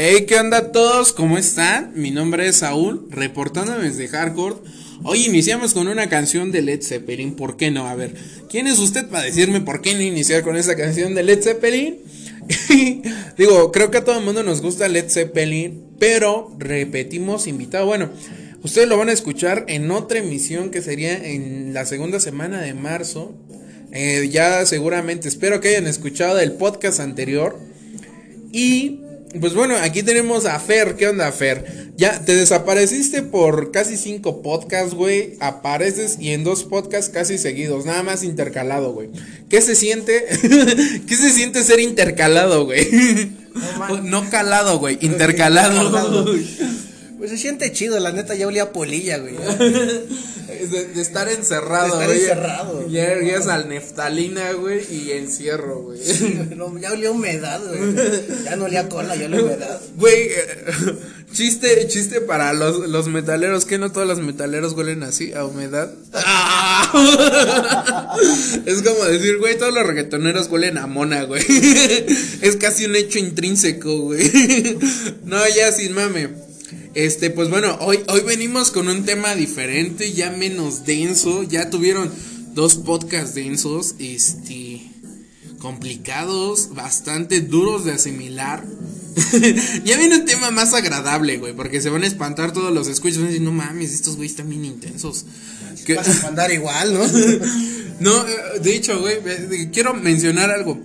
Hey, ¿qué onda todos? ¿Cómo están? Mi nombre es Saúl, reportándome desde Hardcore. Hoy iniciamos con una canción de Led Zeppelin, ¿por qué no? A ver, ¿quién es usted para decirme por qué no iniciar con esa canción de Led Zeppelin? Digo, creo que a todo el mundo nos gusta Led Zeppelin, pero repetimos invitado. Bueno, ustedes lo van a escuchar en otra emisión que sería en la segunda semana de marzo. Eh, ya seguramente, espero que hayan escuchado el podcast anterior. Y pues bueno, aquí tenemos a Fer. ¿Qué onda, Fer? Ya te desapareciste por casi cinco podcasts, güey. Apareces y en dos podcasts casi seguidos, nada más intercalado, güey. ¿Qué se siente? ¿Qué se siente ser intercalado, güey? No, no calado, güey, intercalado. Pues se siente chido, la neta ya olía polilla, güey. De, de estar encerrado, De estar güey. encerrado. Ya llegas al neftalina, güey, y encierro, güey. No, ya olía humedad, güey. Ya no olía cola, ya olía humedad. Güey, eh, chiste, chiste para los, los metaleros, que no todos los metaleros huelen así, a humedad. Es como decir, güey, todos los reggaetoneros huelen a mona, güey. Es casi un hecho intrínseco, güey. No, ya sin mame. Este, pues bueno, hoy, hoy venimos con un tema diferente, ya menos denso. Ya tuvieron dos podcasts densos, este, complicados, bastante duros de asimilar. ya viene un tema más agradable, güey, porque se van a espantar todos los escuchas. Van a decir, no mames, estos güeyes están bien intensos. Que- Vas a andar igual, ¿no? no, eh, de hecho, güey, eh, quiero mencionar algo.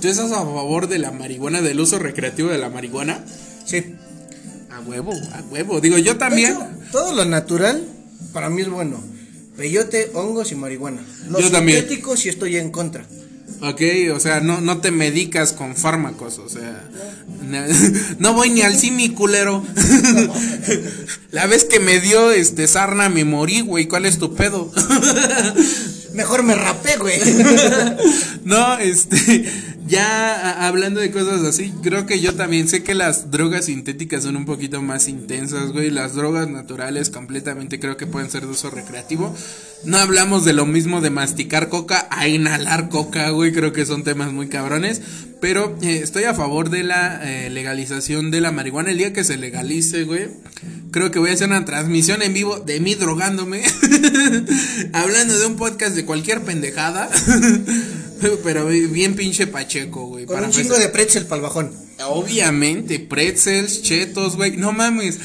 ¿Tú estás a favor de la marihuana, del uso recreativo de la marihuana? Sí. Huevo, a huevo. Digo, yo también. Hecho, todo lo natural para mí es bueno. Peyote, hongos y marihuana. Los Yo también. sintéticos sí estoy en contra. Ok, o sea, no, no te medicas con fármacos, o sea. No, no voy ni al simi, culero. La vez que me dio este sarna me morí, güey. ¿Cuál es tu pedo? Mejor me rapé, güey. No, este, ya hablando de cosas así, creo que yo también sé que las drogas sintéticas son un poquito más intensas, güey. Las drogas naturales completamente creo que pueden ser de uso recreativo. No hablamos de lo mismo de masticar coca a inhalar coca, güey. Creo que son temas muy cabrones. Pero eh, estoy a favor de la eh, legalización de la marihuana. El día que se legalice, güey. Creo que voy a hacer una transmisión en vivo de mí drogándome. Hablando de un podcast de cualquier pendejada. Pero bien pinche pacheco, güey. Con para un chingo feste- de pretzel para el bajón. Obviamente, pretzels, chetos, güey. No mames.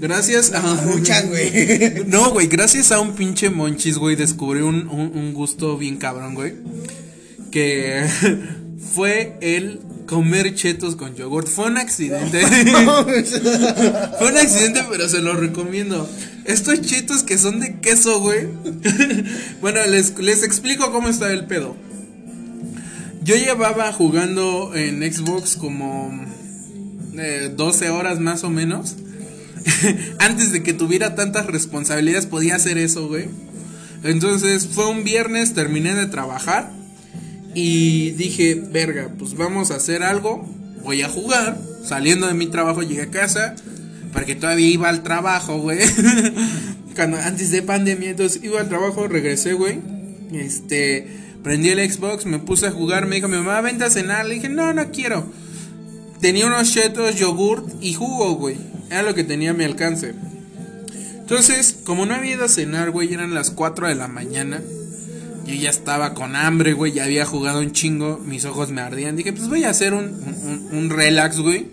Gracias a. Muchan, güey. No, güey, gracias a un pinche monchis, güey, descubrí un, un, un gusto bien cabrón, güey. Que fue el comer chetos con yogurt. Fue un accidente. Fue un accidente, pero se lo recomiendo. Estos chetos que son de queso, güey. bueno, les, les explico cómo está el pedo. Yo llevaba jugando en Xbox como eh, 12 horas más o menos. Antes de que tuviera tantas responsabilidades podía hacer eso, güey. Entonces fue un viernes, terminé de trabajar y dije, verga, pues vamos a hacer algo. Voy a jugar. Saliendo de mi trabajo llegué a casa. Porque todavía iba al trabajo, güey. Cuando, antes de pandemia, entonces iba al trabajo, regresé, güey. Este, prendí el Xbox, me puse a jugar. Me dijo mi mamá, vente a cenar. Le dije, no, no quiero. Tenía unos chetos, yogurt y jugo, güey. Era lo que tenía a mi alcance. Entonces, como no había ido a cenar, güey, eran las 4 de la mañana. Yo ya estaba con hambre, güey, ya había jugado un chingo, mis ojos me ardían. Dije, pues voy a hacer un, un, un relax, güey.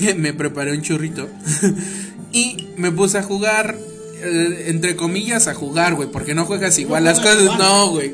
me preparé un churrito. y me puse a jugar, eh, entre comillas, a jugar, güey, porque no juegas igual las cosas. No, güey.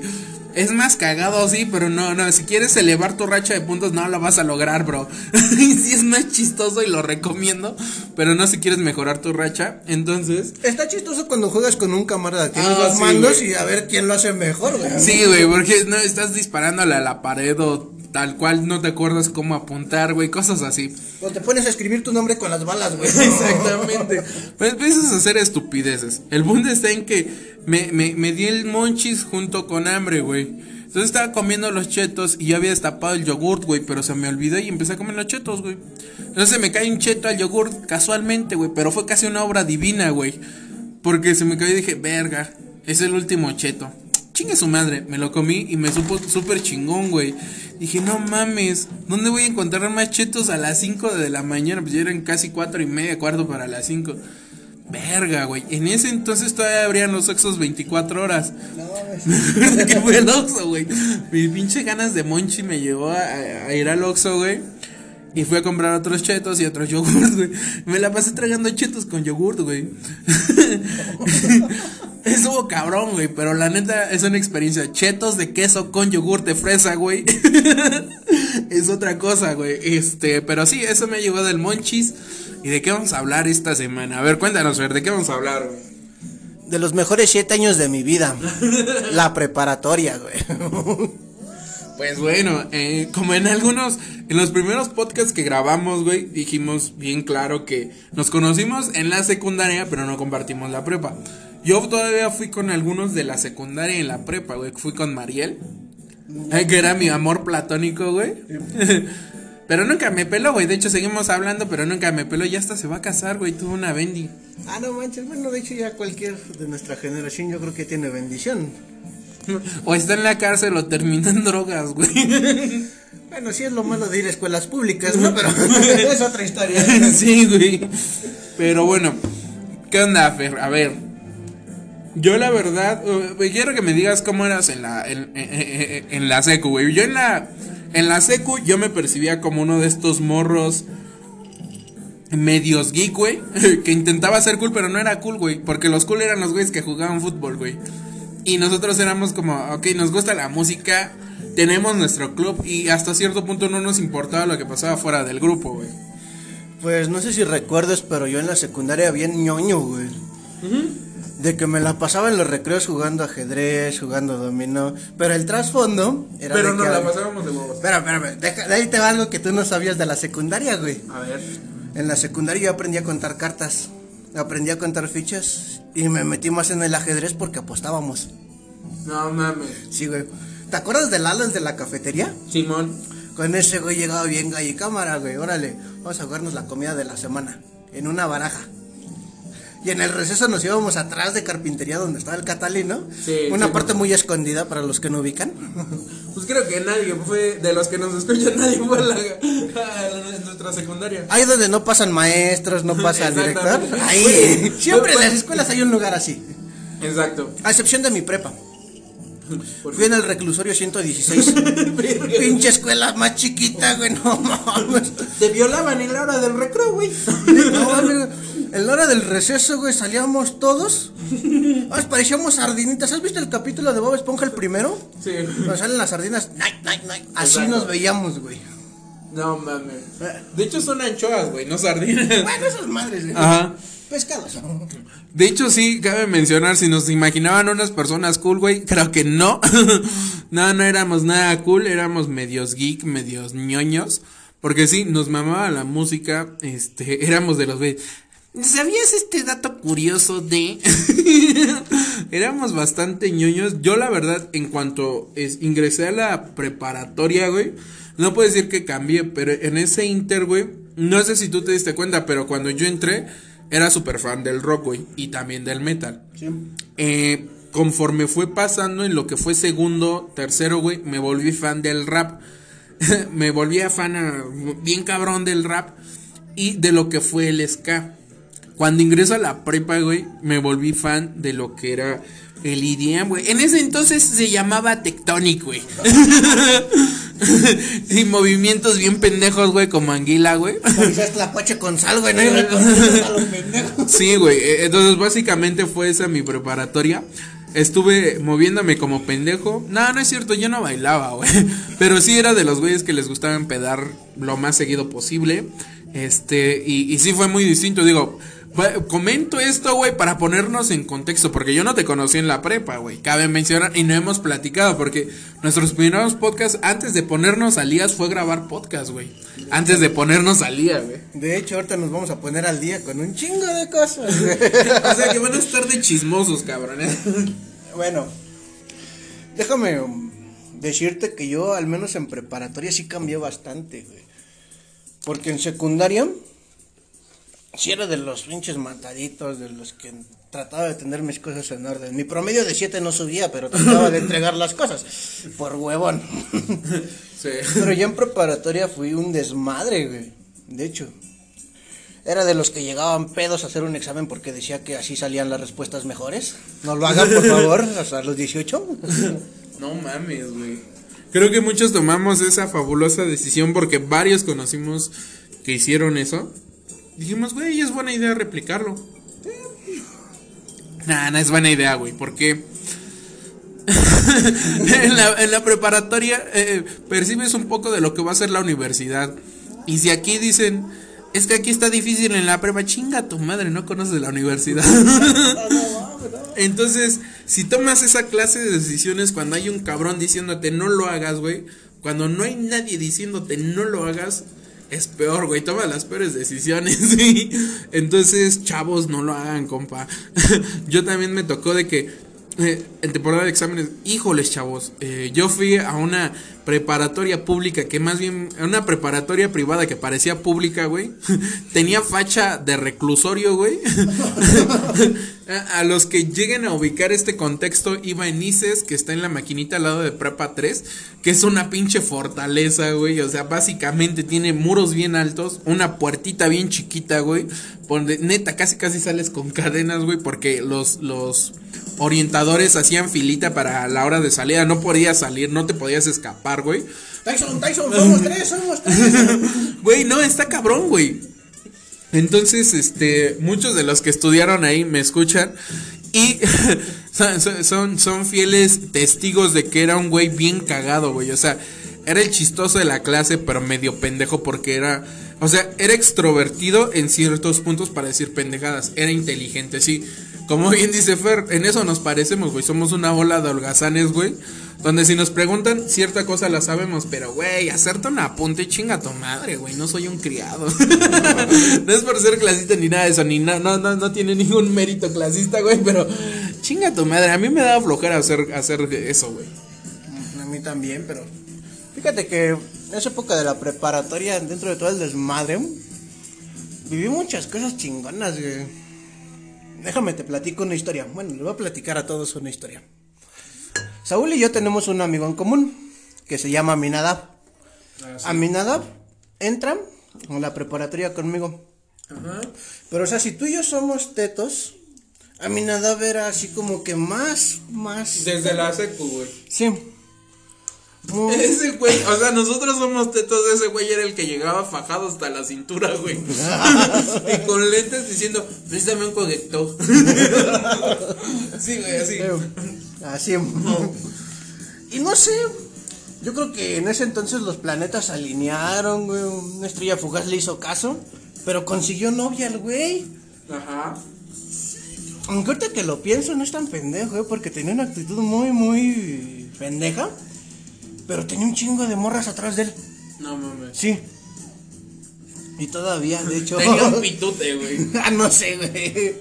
Es más cagado, sí, pero no, no. Si quieres elevar tu racha de puntos, no lo vas a lograr, bro. sí, es más chistoso y lo recomiendo. Pero no si quieres mejorar tu racha. Entonces, Está chistoso cuando juegas con un camarada. Tienes Ah, dos sí, mandos y a ver quién lo hace mejor, güey. Sí, güey, porque no estás disparándole a la pared o tal cual no te acuerdas cómo apuntar, güey, cosas así. O te pones a escribir tu nombre con las balas, güey. Exactamente. Pues empiezas a hacer estupideces. El punto está en que me, me, me di el monchis junto con hambre, güey. Entonces estaba comiendo los chetos y yo había destapado el yogurt, güey, pero se me olvidó y empecé a comer los chetos, güey. Entonces me cae un cheto al yogurt casualmente, güey, pero fue casi una obra divina, güey. Porque se me cayó y dije, verga, es el último cheto. Chingue su madre. Me lo comí y me supo súper chingón, güey. Dije, no mames, ¿dónde voy a encontrar más chetos a las 5 de la mañana? Pues ya eran casi cuatro y media, cuarto para las 5. Verga, güey. En ese entonces todavía abrían los Oxos 24 horas. No, que fue el Oxxo, güey. Mi pinche ganas de monchi me llevó a, a ir al Oxxo, güey. Y fui a comprar otros chetos y otros yogurt, güey. Me la pasé tragando chetos con yogurt, güey. Estuvo cabrón, güey. Pero la neta es una experiencia. Chetos de queso con yogurt de fresa, güey. es otra cosa, güey. Este, pero sí, eso me llevó del monchis. ¿Y de qué vamos a hablar esta semana? A ver, cuéntanos, ver, ¿de qué vamos a hablar, güey? De los mejores siete años de mi vida. la preparatoria, güey. Pues bueno, eh, como en algunos, en los primeros podcasts que grabamos, güey, dijimos bien claro que nos conocimos en la secundaria, pero no compartimos la prepa. Yo todavía fui con algunos de la secundaria en la prepa, güey. Fui con Mariel, que era mi amor platónico, güey. pero nunca me peló, güey. De hecho, seguimos hablando, pero nunca me peló. Ya hasta se va a casar, güey. Tuvo una bendi. Ah, no manches. Bueno, de hecho, ya cualquier de nuestra generación yo creo que tiene bendición. O está en la cárcel o termina en drogas, güey. Bueno, sí es lo malo de ir a escuelas públicas, ¿no? Pero es otra historia. sí, güey. Pero bueno, ¿qué onda, Fer? A ver. Yo la verdad, uh, quiero que me digas cómo eras en la en, en, en la secu, güey. Yo en la en la secu yo me percibía como uno de estos morros medios geek, güey, que intentaba ser cool, pero no era cool, güey, porque los cool eran los güeyes que jugaban fútbol, güey. Y nosotros éramos como, ok, nos gusta la música, tenemos nuestro club y hasta cierto punto no nos importaba lo que pasaba fuera del grupo, güey. Pues no sé si recuerdas, pero yo en la secundaria bien ñoño, güey. De que me la pasaba en los recreos jugando ajedrez, jugando dominó. Pero el trasfondo era. Pero nos que- la pasábamos de huevos. Espera, deja- de ahí te va algo que tú no sabías de la secundaria, güey. A ver. En la secundaria yo aprendí a contar cartas, aprendí a contar fichas y me metí más en el ajedrez porque apostábamos. No mames. Sí, güey. ¿Te acuerdas del Alan de la cafetería? Simón. Con ese güey llegaba bien gallo y cámara, güey. Órale, vamos a jugarnos la comida de la semana en una baraja. Y en el receso nos íbamos atrás de carpintería donde estaba el Catalino. Sí, una sí, parte muy escondida para los que no ubican. Pues creo que nadie fue, de los que nos escuchan, nadie fue a la, a la- nuestra secundaria. Ahí donde no pasan maestros, no pasa el director. Ahí. Oye, Siempre en las escuelas hay un lugar así. Exacto. A excepción de mi prepa. Fui en el reclusorio 116. Pinche escuela más chiquita, güey, no mames. Te violaban en la hora del recreo, güey. No. En la hora del receso, güey, salíamos todos. Nos parecíamos sardinitas. ¿Has visto el capítulo de Bob Esponja el primero? Sí. Nos salen las sardinas. Night, night, night. Así Exacto. nos veíamos, güey. No mames. De hecho son anchoas, güey, no sardinas. Bueno, esas madres, güey. Ajá. Pescados. De hecho, sí, cabe mencionar, si nos imaginaban unas personas cool, güey, creo que no. no, no éramos nada cool, éramos medios geek, medios ñoños. Porque sí, nos mamaba la música, este, éramos de los güeyes. ¿Sabías este dato curioso de...? éramos bastante ñoños. Yo, la verdad, en cuanto es, ingresé a la preparatoria, güey, no puedo decir que cambié, pero en ese inter, güey, no sé si tú te diste cuenta, pero cuando yo entré, era súper fan del rock, güey, y también del metal. Eh, conforme fue pasando en lo que fue segundo, tercero, güey, me volví fan del rap. me volví a fan a- bien cabrón del rap y de lo que fue el ska. Cuando ingreso a la prepa, güey, me volví fan de lo que era el IDM, güey. En ese entonces se llamaba Tectonic, güey. y movimientos bien pendejos, güey, como Anguila, güey. Tlacuache con sal, güey. Sí, güey. eh, Entonces, básicamente fue esa mi preparatoria. Estuve moviéndome como pendejo. No, no es cierto, yo no bailaba, güey. Pero sí era de los güeyes que les gustaba empedar lo más seguido posible. Este, y, y sí fue muy distinto. Digo, comento esto, güey, para ponernos en contexto. Porque yo no te conocí en la prepa, güey. Cabe mencionar, y no hemos platicado. Porque nuestros primeros podcasts, antes de ponernos al día, fue grabar podcast, güey. Antes de ponernos al día, güey. De hecho, ahorita nos vamos a poner al día con un chingo de cosas, güey. O sea que van a estar de chismosos, cabrones. Bueno, déjame um, decirte que yo, al menos en preparatoria, sí cambié bastante, güey. Porque en secundaria, sí era de los pinches mataditos, de los que trataba de tener mis cosas en orden. Mi promedio de 7 no subía, pero trataba de entregar las cosas. Por huevón. Sí. Pero ya en preparatoria fui un desmadre, güey. De hecho. Era de los que llegaban pedos a hacer un examen porque decía que así salían las respuestas mejores. No lo hagan, por favor, hasta los 18. No mames, güey. Creo que muchos tomamos esa fabulosa decisión porque varios conocimos que hicieron eso. Dijimos, güey, es buena idea replicarlo. Nah, no es buena idea, güey, porque en, la, preparatoria eh, percibes un poco de lo que va a ser la universidad. Y si aquí dicen, es que aquí está difícil en la prueba, chinga tu madre, no conoces la universidad. Entonces, si tomas esa clase de decisiones cuando hay un cabrón diciéndote no lo hagas, güey, cuando no hay nadie diciéndote no lo hagas, es peor, güey, toma las peores decisiones, ¿sí? Entonces, chavos, no lo hagan, compa. Yo también me tocó de que eh, en temporada de exámenes, híjoles, chavos, eh, yo fui a una preparatoria pública que más bien, una preparatoria privada que parecía pública, güey. Tenía facha de reclusorio, güey. a, los que lleguen a ubicar este contexto, iba en ICES, que está en la maquinita al lado de Prepa 3, que es una pinche fortaleza, güey. O sea, básicamente tiene muros bien altos, una puertita bien chiquita, güey. Neta casi casi sales con cadenas, güey, porque los, los orientadores hacían filita para la hora de salida. No podías salir, no te podías escapar, güey. Tyson, Tyson, somos tres, somos tres. Güey, no, está cabrón, güey. Entonces, este, muchos de los que estudiaron ahí me escuchan y son, son, son fieles testigos de que era un güey bien cagado, güey. O sea, era el chistoso de la clase, pero medio pendejo porque era, o sea, era extrovertido en ciertos puntos para decir pendejadas. Era inteligente, sí. Como bien dice Fer, en eso nos parecemos, güey. Somos una bola de holgazanes, güey. Donde si nos preguntan, cierta cosa la sabemos, pero güey, hacerte un apunte chinga tu madre, güey, no soy un criado. no es por ser clasista ni nada de eso, ni na- no, no, no tiene ningún mérito clasista, güey, pero chinga tu madre. A mí me daba flojera hacer, hacer eso, güey. A mí también, pero. Fíjate que en esa época de la preparatoria, dentro de todo el desmadre, viví muchas cosas chingonas, güey. Déjame te platico una historia. Bueno, le voy a platicar a todos una historia. Saúl y yo tenemos un amigo en común que se llama Aminadab. Aminadab entra en la preparatoria conmigo. Ajá. Pero, o sea, si tú y yo somos tetos, Aminadab era así como que más, más. Desde la secu, güey. Sí. Muy- Ese güey, o sea, nosotros somos tetos, ese güey era el que llegaba fajado hasta la cintura, güey. y con lentes diciendo, préstame un conector. sí, güey, así. Así. Y no sé. Yo creo que en ese entonces los planetas se alinearon, güey. Una estrella fugaz le hizo caso. Pero consiguió novia el güey. Ajá. Aunque ahorita que lo pienso, no es tan pendejo, güey. Porque tenía una actitud muy, muy pendeja. Pero tenía un chingo de morras atrás de él. No mames. Sí. Y todavía, de hecho. Tenía un pitute, güey. ah, no sé, güey.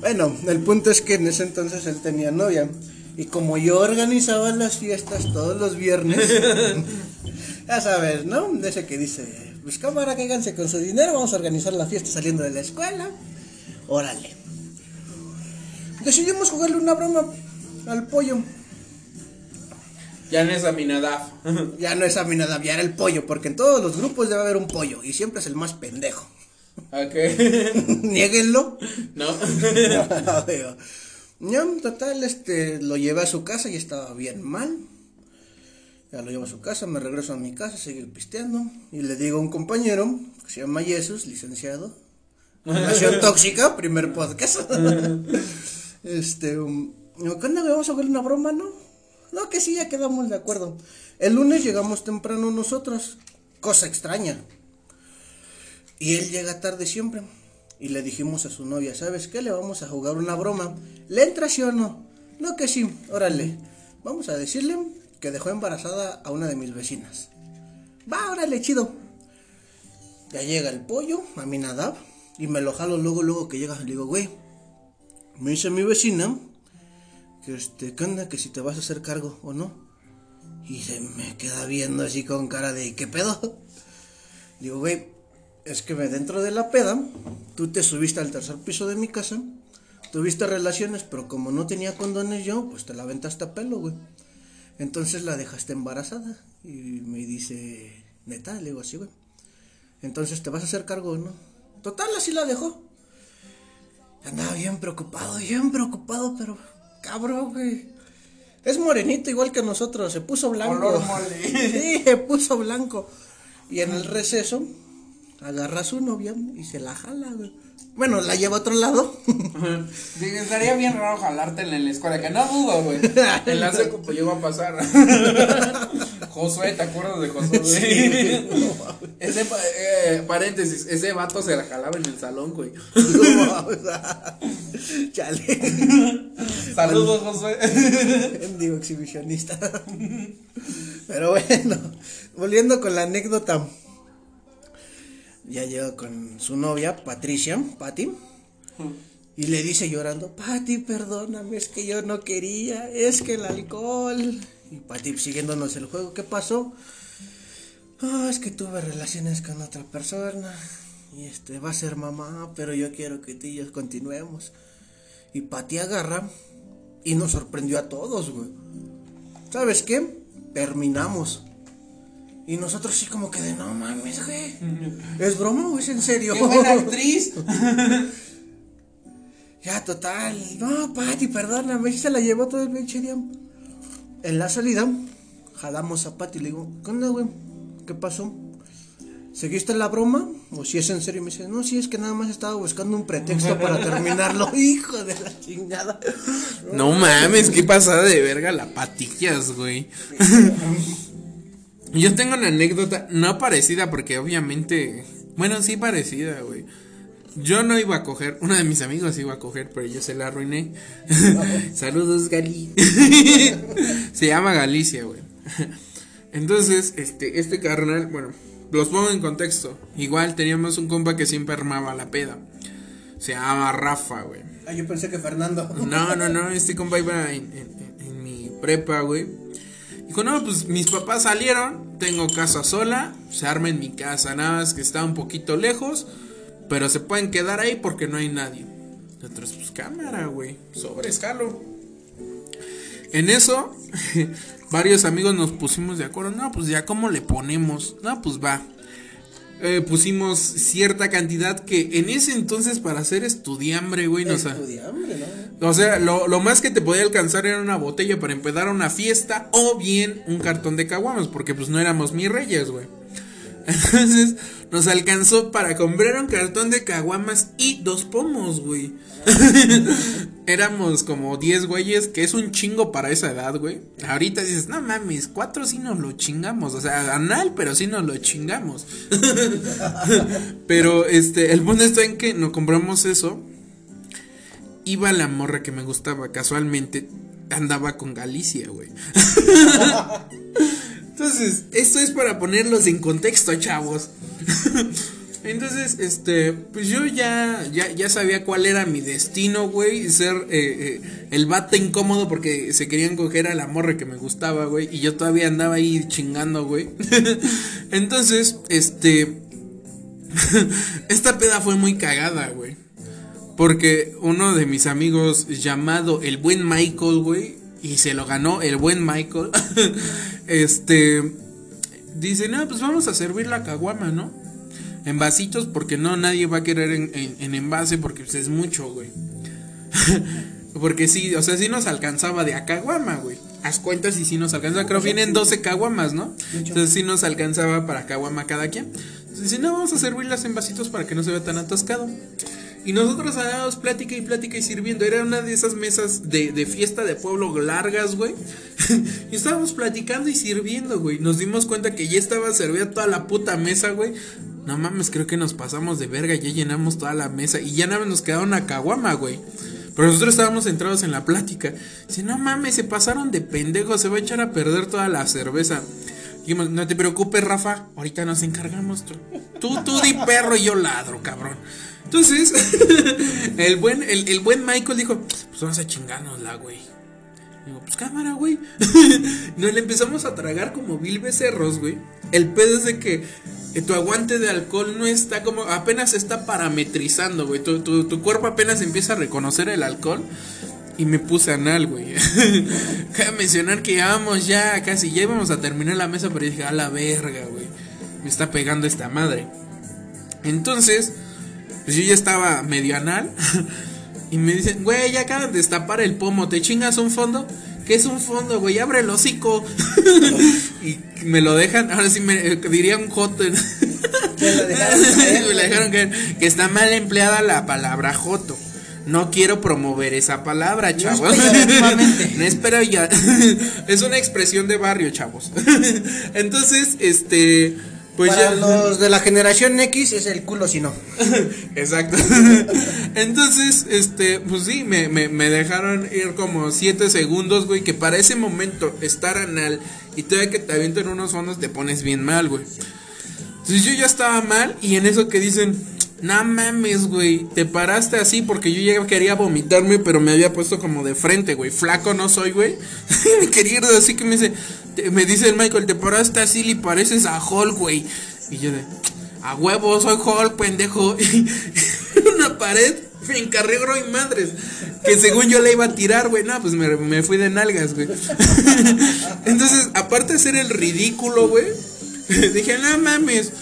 Bueno, el punto es que en ese entonces él tenía novia. Y como yo organizaba las fiestas todos los viernes, ya sabes, ¿no? De ese que dice, pues cámara, cáiganse con su dinero, vamos a organizar la fiesta saliendo de la escuela. Órale. Decidimos jugarle una broma al pollo. Ya no es Aminadab. Ya no es Aminadab, ya era el pollo, porque en todos los grupos debe haber un pollo, y siempre es el más pendejo. ok. Niéguenlo. no. Digo, Ya, total, este, lo llevé a su casa y estaba bien mal. Ya lo llevo a su casa, me regreso a mi casa, seguir pisteando. Y le digo a un compañero, que se llama Jesús, licenciado. Relación tóxica, primer podcast. este, um, digo, ¿qué onda? ¿Vamos a ver una broma, no? No, que sí, ya quedamos de acuerdo. El lunes llegamos temprano nosotros, cosa extraña. Y él llega tarde siempre. Y le dijimos a su novia, ¿sabes qué? Le vamos a jugar una broma. ¿Le entra sí o no? No que sí, órale. Vamos a decirle que dejó embarazada a una de mis vecinas. Va, órale, chido. Ya llega el pollo, a mi Nadab, y me lo jalo luego, luego que llega. Le digo, güey, me dice mi vecina que este, ¿qué onda? Que si te vas a hacer cargo o no. Y se me queda viendo así con cara de, ¿qué pedo? Digo, güey, es que me dentro de la peda, tú te subiste al tercer piso de mi casa, tuviste relaciones, pero como no tenía condones yo, pues te la aventaste a pelo, güey. Entonces la dejaste embarazada. Y me dice, neta, le digo así, güey. Entonces te vas a hacer cargo, ¿no? Total, así la dejó. Andaba bien preocupado, bien preocupado, pero cabrón, güey. Es morenito igual que nosotros, se puso blanco. Mole. Sí, se puso blanco. Y en el receso, agarra a su novia y se la jala, güey. Bueno, la lleva a otro lado. Sí, estaría bien raro jalártela en la escuela, que no dudo, güey. En la seco pues llegó a pasar. Josué, ¿te acuerdas de Josué? ese, pa- eh, paréntesis, ese vato se la jalaba en el salón, güey. Chale. Saludos, Josué. Digo, exhibicionista. Pero bueno, volviendo con la anécdota. Ya llegó con su novia, Patricia, Patty. Y le dice llorando, Patty, perdóname, es que yo no quería, es que el alcohol. Y Patty siguiéndonos el juego, ¿qué pasó? Ah, es que tuve relaciones con otra persona. Y este va a ser mamá, pero yo quiero que tú y yo continuemos. Y Patty agarra y nos sorprendió a todos, güey. ¿Sabes qué? Terminamos. Y nosotros sí como que de no mames, güey. ¿Es broma o es en serio? Qué buena actriz. Ya, total. No, Pati, perdóname. sí Se la llevó todo el pinche día. En la salida, jalamos a Pati y le digo, ¿qué onda, güey? ¿Qué pasó? ¿Seguiste la broma? ¿O si es en serio? Y me dice, no, sí, es que nada más estaba buscando un pretexto para terminarlo. Hijo de la chingada. No mames, qué pasada de verga la patillas, güey. Yo tengo una anécdota, no parecida, porque obviamente. Bueno, sí parecida, güey. Yo no iba a coger, uno de mis amigos iba a coger, pero yo se la arruiné. Saludos, Gali. se llama Galicia, güey. Entonces, este, este carnal, bueno, los pongo en contexto. Igual teníamos un compa que siempre armaba la peda. Se llama Rafa, güey. Ah, yo pensé que Fernando. No, no, no, este compa iba en, en- mi prepa, güey. Dijo, no, pues mis papás salieron, tengo casa sola, se arma en mi casa, nada más que está un poquito lejos, pero se pueden quedar ahí porque no hay nadie. Nosotros, pues cámara, güey, sobre escalo. En eso, varios amigos nos pusimos de acuerdo, no, pues ya, ¿cómo le ponemos? No, pues va. Eh, pusimos cierta cantidad que en ese entonces para ser estudiambre, güey. Estudiambre, ¿no? O sea, lo, lo más que te podía alcanzar era una botella para empezar una fiesta o bien un cartón de caguamas, porque pues no éramos mis reyes, güey. Entonces nos alcanzó para comprar un cartón de caguamas y dos pomos, güey. Éramos como 10 güeyes, que es un chingo para esa edad, güey. Ahorita dices, no mames, cuatro sí nos lo chingamos. O sea, anal, pero sí nos lo chingamos. pero este, el punto está en que nos compramos eso iba la morra que me gustaba casualmente andaba con Galicia, güey. Entonces, esto es para ponerlos en contexto, chavos. Entonces, este, pues yo ya, ya, ya sabía cuál era mi destino, güey. Ser eh, eh, el vato incómodo porque se querían coger a la morra que me gustaba, güey. Y yo todavía andaba ahí chingando, güey. Entonces, este, esta peda fue muy cagada, güey. Porque uno de mis amigos llamado el buen Michael, güey, y se lo ganó el buen Michael, este, dice, no, pues vamos a servir la caguama, ¿no? En vasitos, porque no, nadie va a querer en, en- en envase, porque pues, es mucho, güey. porque sí, o sea, sí nos alcanzaba de a caguama, güey. Haz cuentas y sí nos alcanzaba, creo que vienen 12 caguamas, ¿no? Entonces sí nos alcanzaba para caguama cada quien. Entonces dice, no, vamos a servirlas en vasitos para que no se vea tan atascado. Y nosotros hablábamos plática y plática y sirviendo. Era una de esas mesas de, de fiesta de pueblo largas, güey. y estábamos platicando y sirviendo, güey. Nos dimos cuenta que ya estaba servida toda la puta mesa, güey. No mames, creo que nos pasamos de verga. Ya llenamos toda la mesa. Y ya nada más nos quedaba una caguama, güey. Pero nosotros estábamos centrados en la plática. Dice, no mames, se pasaron de pendejos. Se va a echar a perder toda la cerveza. Dijimos, no te preocupes, Rafa. Ahorita nos encargamos. Tú, tú, tú di perro y yo ladro, cabrón. Entonces, el buen, el, el buen Michael dijo, pues vamos a chingárnosla, güey. Pues cámara, güey. Nos le empezamos a tragar como mil becerros, güey. El pedo es de que eh, tu aguante de alcohol no está como, apenas está parametrizando, güey. Tu, tu, tu cuerpo apenas empieza a reconocer el alcohol. Y me puse anal, güey. Cabe mencionar que vamos ya casi, ya íbamos a terminar la mesa, pero dije, a la verga, güey. Me está pegando esta madre. Entonces, pues yo ya estaba medio anal. y me dicen, güey, ya acaban de destapar el pomo, ¿te chingas un fondo? ¿Qué es un fondo, güey? Abre el hocico. y me lo dejan, ahora sí me diría un joto. me lo dejaron caer. Que está mal empleada la palabra joto. No quiero promover esa palabra, chavos. No espero ya. es una expresión de barrio, chavos. Entonces, este. Pues Para los de la generación X es el culo si no. Exacto. Entonces, este, pues sí, me, me, me dejaron ir como 7 segundos, güey, que para ese momento estar anal y todavía que te avienten unos fondos te pones bien mal, güey. Entonces yo ya estaba mal y en eso que dicen, no mames, güey, te paraste así porque yo ya quería vomitarme, pero me había puesto como de frente, güey. Flaco no soy, güey. me quería así que me dice, me dice el Michael, te paraste así y pareces a Hulk, güey. Y yo de, a huevo, soy Hulk, pendejo. Y una pared me encargué, y madres. Que según yo le iba a tirar, güey. No, pues me, me fui de nalgas, güey. Entonces, aparte de ser el ridículo, güey, dije, no mames.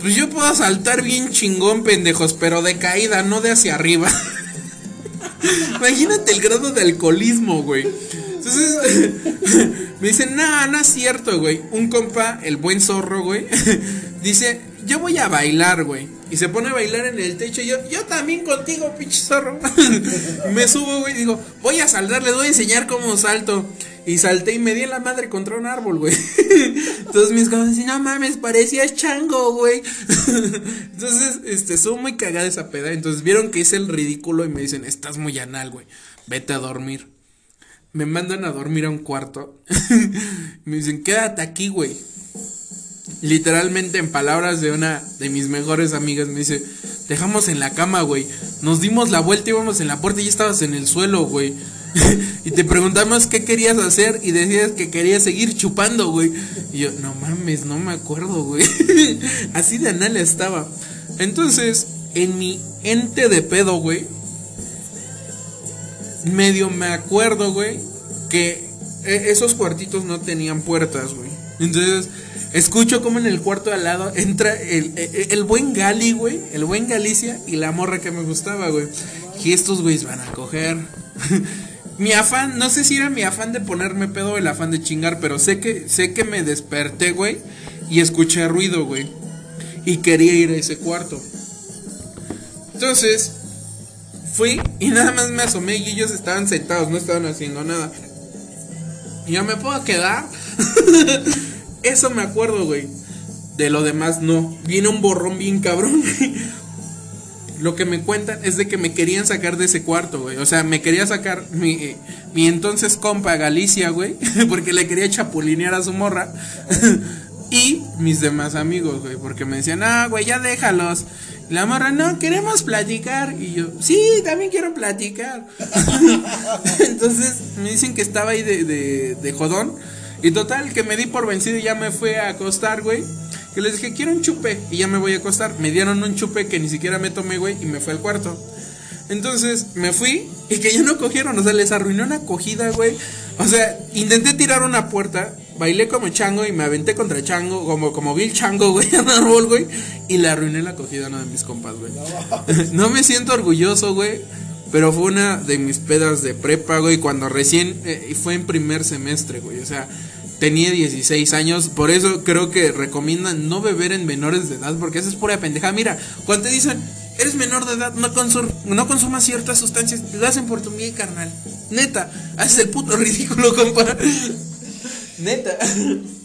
Pues yo puedo saltar bien chingón, pendejos, pero de caída, no de hacia arriba. Imagínate el grado de alcoholismo, güey. Entonces, me dicen, no, no es cierto, güey. Un compa, el buen zorro, güey, dice, yo voy a bailar, güey. Y se pone a bailar en el techo. Y yo, yo también contigo, pinche zorro. me subo, güey, digo, voy a saltar, les voy a enseñar cómo salto. Y salté y me di en la madre contra un árbol, güey. Entonces mis cosas dicen, no mames, parecías chango, güey. Entonces, este, soy muy cagada esa peda. Entonces vieron que es el ridículo y me dicen, estás muy anal, güey. Vete a dormir. Me mandan a dormir a un cuarto. me dicen, quédate aquí, güey. Literalmente en palabras de una de mis mejores amigas me dice, dejamos en la cama, güey. Nos dimos la vuelta y íbamos en la puerta y ya estabas en el suelo, güey. y te preguntamos qué querías hacer y decías que querías seguir chupando, güey. Y yo, no mames, no me acuerdo, güey. Así de anal estaba. Entonces, en mi ente de pedo, güey, medio me acuerdo, güey, que e, esos cuartitos no tenían puertas, güey. Entonces, escucho como en el cuarto al lado entra el, el, e, el buen Gali, güey, el buen Galicia y la morra que me gustaba, güey. Y estos güeyes van a coger. mi afán, no sé si era mi afán de ponerme pedo o el afán de chingar, pero sé que, sé que me desperté, güey, y escuché ruido, güey. Y quería ir a ese cuarto. Entonces, fui y nada más me asomé y ellos estaban sentados, no estaban haciendo nada. Y yo me puedo quedar. Eso me acuerdo, güey. De lo demás no. Viene un borrón bien cabrón. lo que me cuentan es de que me querían sacar de ese cuarto, güey. O sea, me quería sacar mi, mi entonces compa Galicia, güey. Porque le quería chapulinear a su morra. y mis demás amigos, güey. Porque me decían, ah, güey, ya déjalos. la morra, no, queremos platicar. Y yo, sí, también quiero platicar. entonces me dicen que estaba ahí de, de, de jodón. Y total, que me di por vencido y ya me fui a acostar, güey. Que les dije, quiero un chupe. Y ya me voy a acostar. Me dieron un chupe que ni siquiera me tomé, güey. Y me fue al cuarto. Entonces me fui y que ya no cogieron. O sea, les arruinó una acogida, güey. O sea, intenté tirar una puerta. Bailé como chango y me aventé contra chango. Como, como Bill Chango, güey, en árbol, güey. Y le arruiné la acogida a uno de mis compas, güey. No me siento orgulloso, güey. Pero fue una de mis pedas de prepa, güey. Cuando recién. Eh, fue en primer semestre, güey. O sea tenía 16 años, por eso creo que recomiendan no beber en menores de edad, porque eso es pura pendeja. Mira, cuando te dicen, eres menor de edad, no, no consumas ciertas sustancias, lo hacen por tu bien, carnal. Neta, haces el puto ridículo, compa. Neta.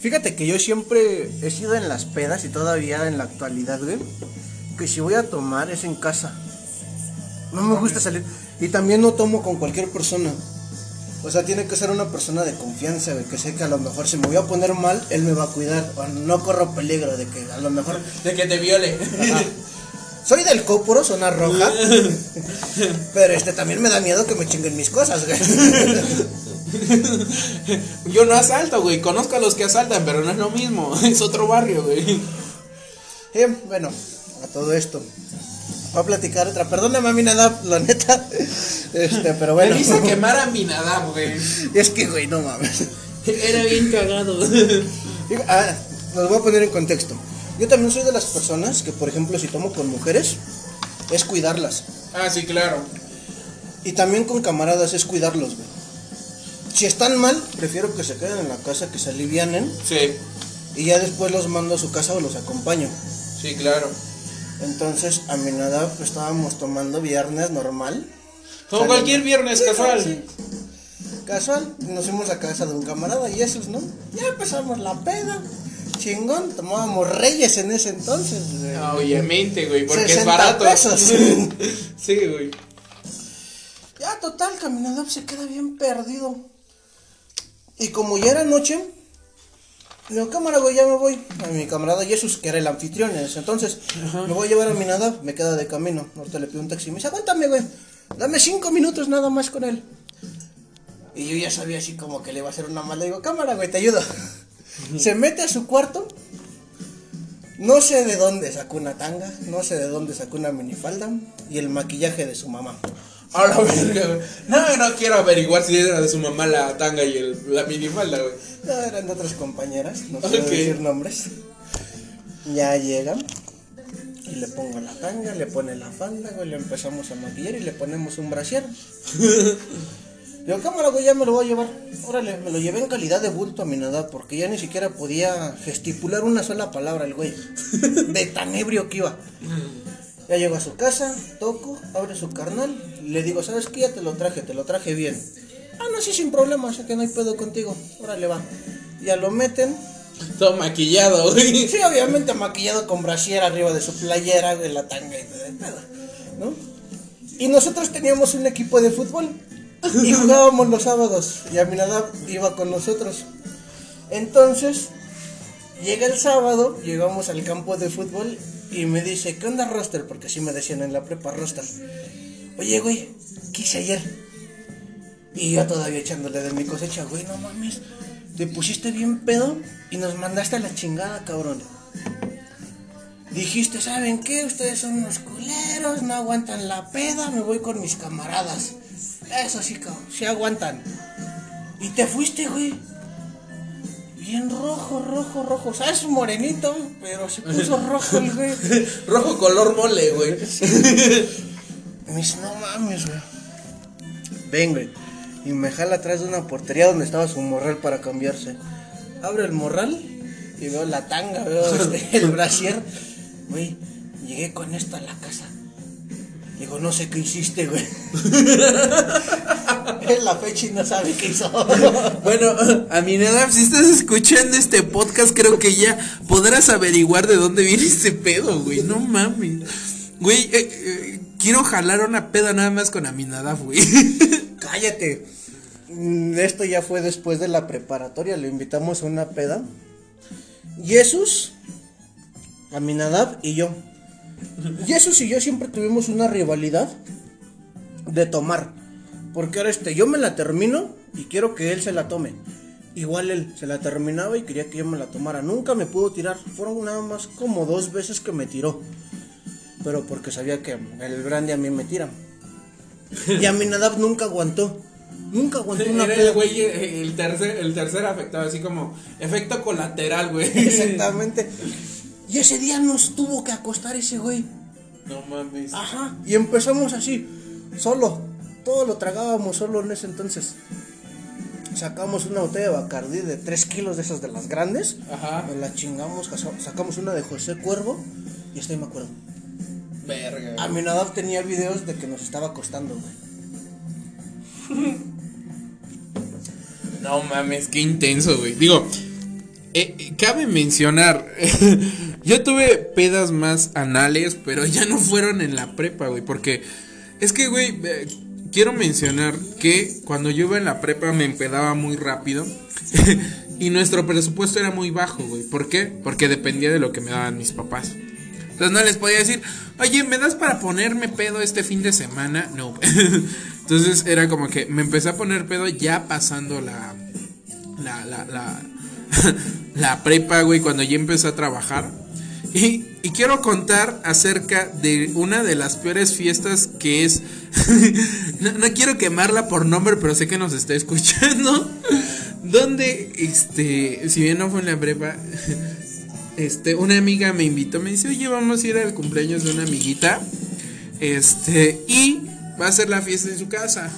Fíjate que yo siempre he sido en las pedas y todavía en la actualidad, güey, que si voy a tomar es en casa. No me gusta salir. Y también no tomo con cualquier persona. O sea, tiene que ser una persona de confianza, que sé que a lo mejor si me voy a poner mal, él me va a cuidar. O no corro peligro de que a lo mejor. De que te viole. Soy del cóporo, zona roja. pero este también me da miedo que me chinguen mis cosas, güey. Yo no asalto, güey. Conozco a los que asaltan, pero no es lo mismo. Es otro barrio, güey. Eh, bueno, a todo esto. Voy a platicar otra. Perdóname a mí nada, la neta. Este, pero bueno. Me hice quemar a mi nada, güey. Es que, güey, no mames. Era bien cagado. Ah, los voy a poner en contexto. Yo también soy de las personas que, por ejemplo, si tomo con mujeres, es cuidarlas. ah, sí, claro. Y también con camaradas es cuidarlos, güey. Si están mal, prefiero que se queden en la casa, que se alivianen. Sí, Y ya después los mando a su casa o los acompaño. sí, claro. Entonces, a pues, estábamos tomando viernes normal. Como cualquier viernes casual. Sí. Casual, nos fuimos a casa de un camarada y esos, ¿no? Ya empezamos la peda. Chingón, tomábamos reyes en ese entonces. güey. Ah, Obviamente, güey, porque es 60 barato. pesos. sí, güey. Ya, total, caminando se queda bien perdido. Y como ya era noche, digo, cámara, güey, ya me voy. A mi camarada Jesús, que era el anfitrión en ese entonces, me voy a llevar a mi nada, me queda de camino. Ahorita le pido un taxi me dice, aguántame, güey, dame cinco minutos nada más con él. Y yo ya sabía así como que le iba a hacer una mala. Le digo, cámara, güey, te ayudo. Se mete a su cuarto. No sé de dónde sacó una tanga, no sé de dónde sacó una minifalda y el maquillaje de su mamá. A la verga, güey. No, no quiero averiguar si era de su mamá la tanga y el, la minifalda, güey. No, eran de otras compañeras, no Ok. decir nombres. Ya llegan y le pongo la tanga, le pone la falda, güey, le empezamos a maquillar y le ponemos un brasier. Digo, cámara, güey, ya me lo voy a llevar. Órale, me lo llevé en calidad de bulto a mi nada porque ya ni siquiera podía gesticular una sola palabra el güey. De tan ebrio que iba. Ya llego a su casa, toco, abre su carnal, le digo, ¿sabes qué? Ya te lo traje, te lo traje bien. Ah, no, sí, sin problema, sé que no hay pedo contigo. Órale, va. Ya lo meten. Todo maquillado, güey. Sí, obviamente maquillado con brasier arriba de su playera, de la tanga y todo el pedo, ¿no? Y nosotros teníamos un equipo de fútbol y jugábamos los sábados y Aminadab iba con nosotros. Entonces, llega el sábado, llegamos al campo de fútbol y me dice, ¿qué onda roster? Porque así me decían en la prepa roster. Oye, güey, ¿qué hice ayer? Y yo todavía echándole de mi cosecha, güey, no mames, te pusiste bien pedo y nos mandaste a la chingada, cabrón. Dijiste, ¿saben qué? Ustedes son unos culeros, no aguantan la peda, me voy con mis camaradas. Eso sí, cabrón, sí aguantan. Y te fuiste, güey. Bien rojo, rojo, rojo. O sea, es morenito, pero se puso rojo el güey. Rojo color mole, güey. Me dice, no mames, güey. Ven, güey. Y me jala atrás de una portería donde estaba su morral para cambiarse. Abre el morral y veo la tanga, veo este, el brasier. Güey, llegué con esto a la casa. Digo, no sé qué hiciste, güey. es la fecha y no sabe qué hizo. Bueno, a mi si estás escuchando este podcast, creo que ya podrás averiguar de dónde viene ese pedo, güey. No mames. Güey, eh, eh, quiero jalar una peda nada más con Aminadab, güey. Cállate. Mm, Esto ya fue después de la preparatoria. Le invitamos a una peda. Jesús, Aminadab y yo. Jesús y yo siempre tuvimos una rivalidad de tomar. Porque ahora este, yo me la termino y quiero que él se la tome. Igual él se la terminaba y quería que yo me la tomara. Nunca me pudo tirar. Fueron nada más como dos veces que me tiró. Pero porque sabía que el brandy a mí me tira. Y Aminadab nunca aguantó. Nunca aguantó una Era el güey, eh, el tercer, el tercer afectado, así como efecto colateral, güey. Exactamente. Y ese día nos tuvo que acostar ese güey. No mames. Ajá. Y empezamos así, solo. Todo lo tragábamos solo en ese entonces. Sacamos una botella de Bacardí de 3 kilos de esas de las grandes. Ajá. Nos la chingamos, sacamos una de José Cuervo. Y ahí me acuerdo. Verga. A mi Nadab tenía videos de que nos estaba acostando, güey. No mames, qué intenso, güey. Digo, eh, cabe mencionar, yo tuve pedas más anales, pero ya no fueron en la prepa, güey, porque es que, güey, eh, quiero mencionar que cuando yo iba en la prepa me empedaba muy rápido y nuestro presupuesto era muy bajo, güey. ¿Por qué? Porque dependía de lo que me daban mis papás. Entonces no les podía decir, oye, ¿me das para ponerme pedo este fin de semana? No. Entonces era como que me empecé a poner pedo ya pasando la. La, la, la, la prepa, güey, cuando ya empecé a trabajar. Y, quiero contar acerca de una de las peores fiestas que es. no, no quiero quemarla por nombre, pero sé que nos está escuchando. Donde, este, si bien no fue en la prepa, este, una amiga me invitó, me dice, oye, vamos a ir al cumpleaños de una amiguita. Este, y va a hacer la fiesta en su casa.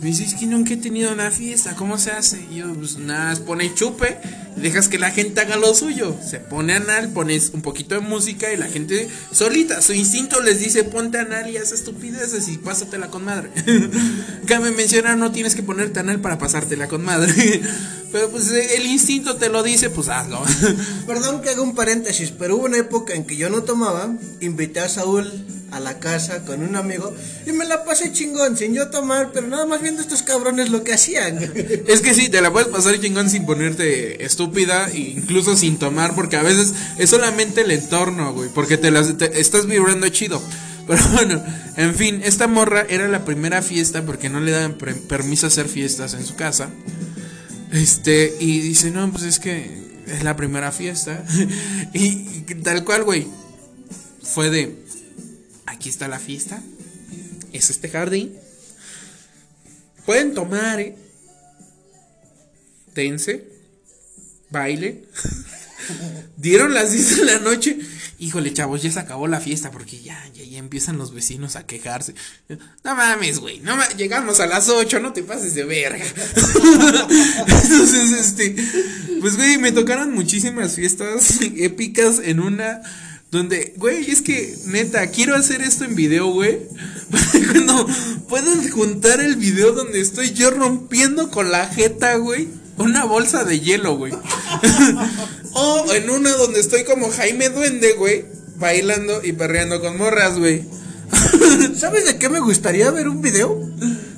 Me dice, es que nunca he tenido una fiesta, ¿cómo se hace? Y yo, pues nada, pone chupe, dejas que la gente haga lo suyo. Se pone anal, pones un poquito de música y la gente solita, su instinto les dice, ponte anal y haz estupideces y pásatela con madre. Cabe mencionar, no tienes que ponerte anal para pasártela con madre. Pero pues el instinto te lo dice, pues hazlo. Perdón que haga un paréntesis, pero hubo una época en que yo no tomaba, invité a Saúl a la casa con un amigo y me la pasé chingón sin yo tomar, pero nada más viendo estos cabrones lo que hacían. Es que sí, te la puedes pasar chingón sin ponerte estúpida, e incluso sin tomar, porque a veces es solamente el entorno, güey, porque te, las, estás vibrando chido. Pero bueno, en fin, esta morra era la primera fiesta porque no le daban permiso a hacer fiestas en su casa. Este, y dice, no, pues es que es la primera fiesta. y, y tal cual, güey. Fue de, aquí está la fiesta. Es este jardín. Pueden tomar, ¿eh? Tense. Baile. Dieron las 10 de la noche. Híjole, chavos, ya se acabó la fiesta porque ya, ya, ya empiezan los vecinos a quejarse. No mames, güey. No ma- llegamos a las 8, no te pases de verga. Entonces, este. Pues, güey, me tocaron muchísimas fiestas épicas en una. Donde, güey, es que, neta, quiero hacer esto en video, güey. Para cuando puedan juntar el video donde estoy yo rompiendo con la jeta, güey. Una bolsa de hielo, güey. o en una donde estoy como Jaime Duende, güey. Bailando y perreando con morras, güey. ¿Sabes de qué me gustaría ver un video?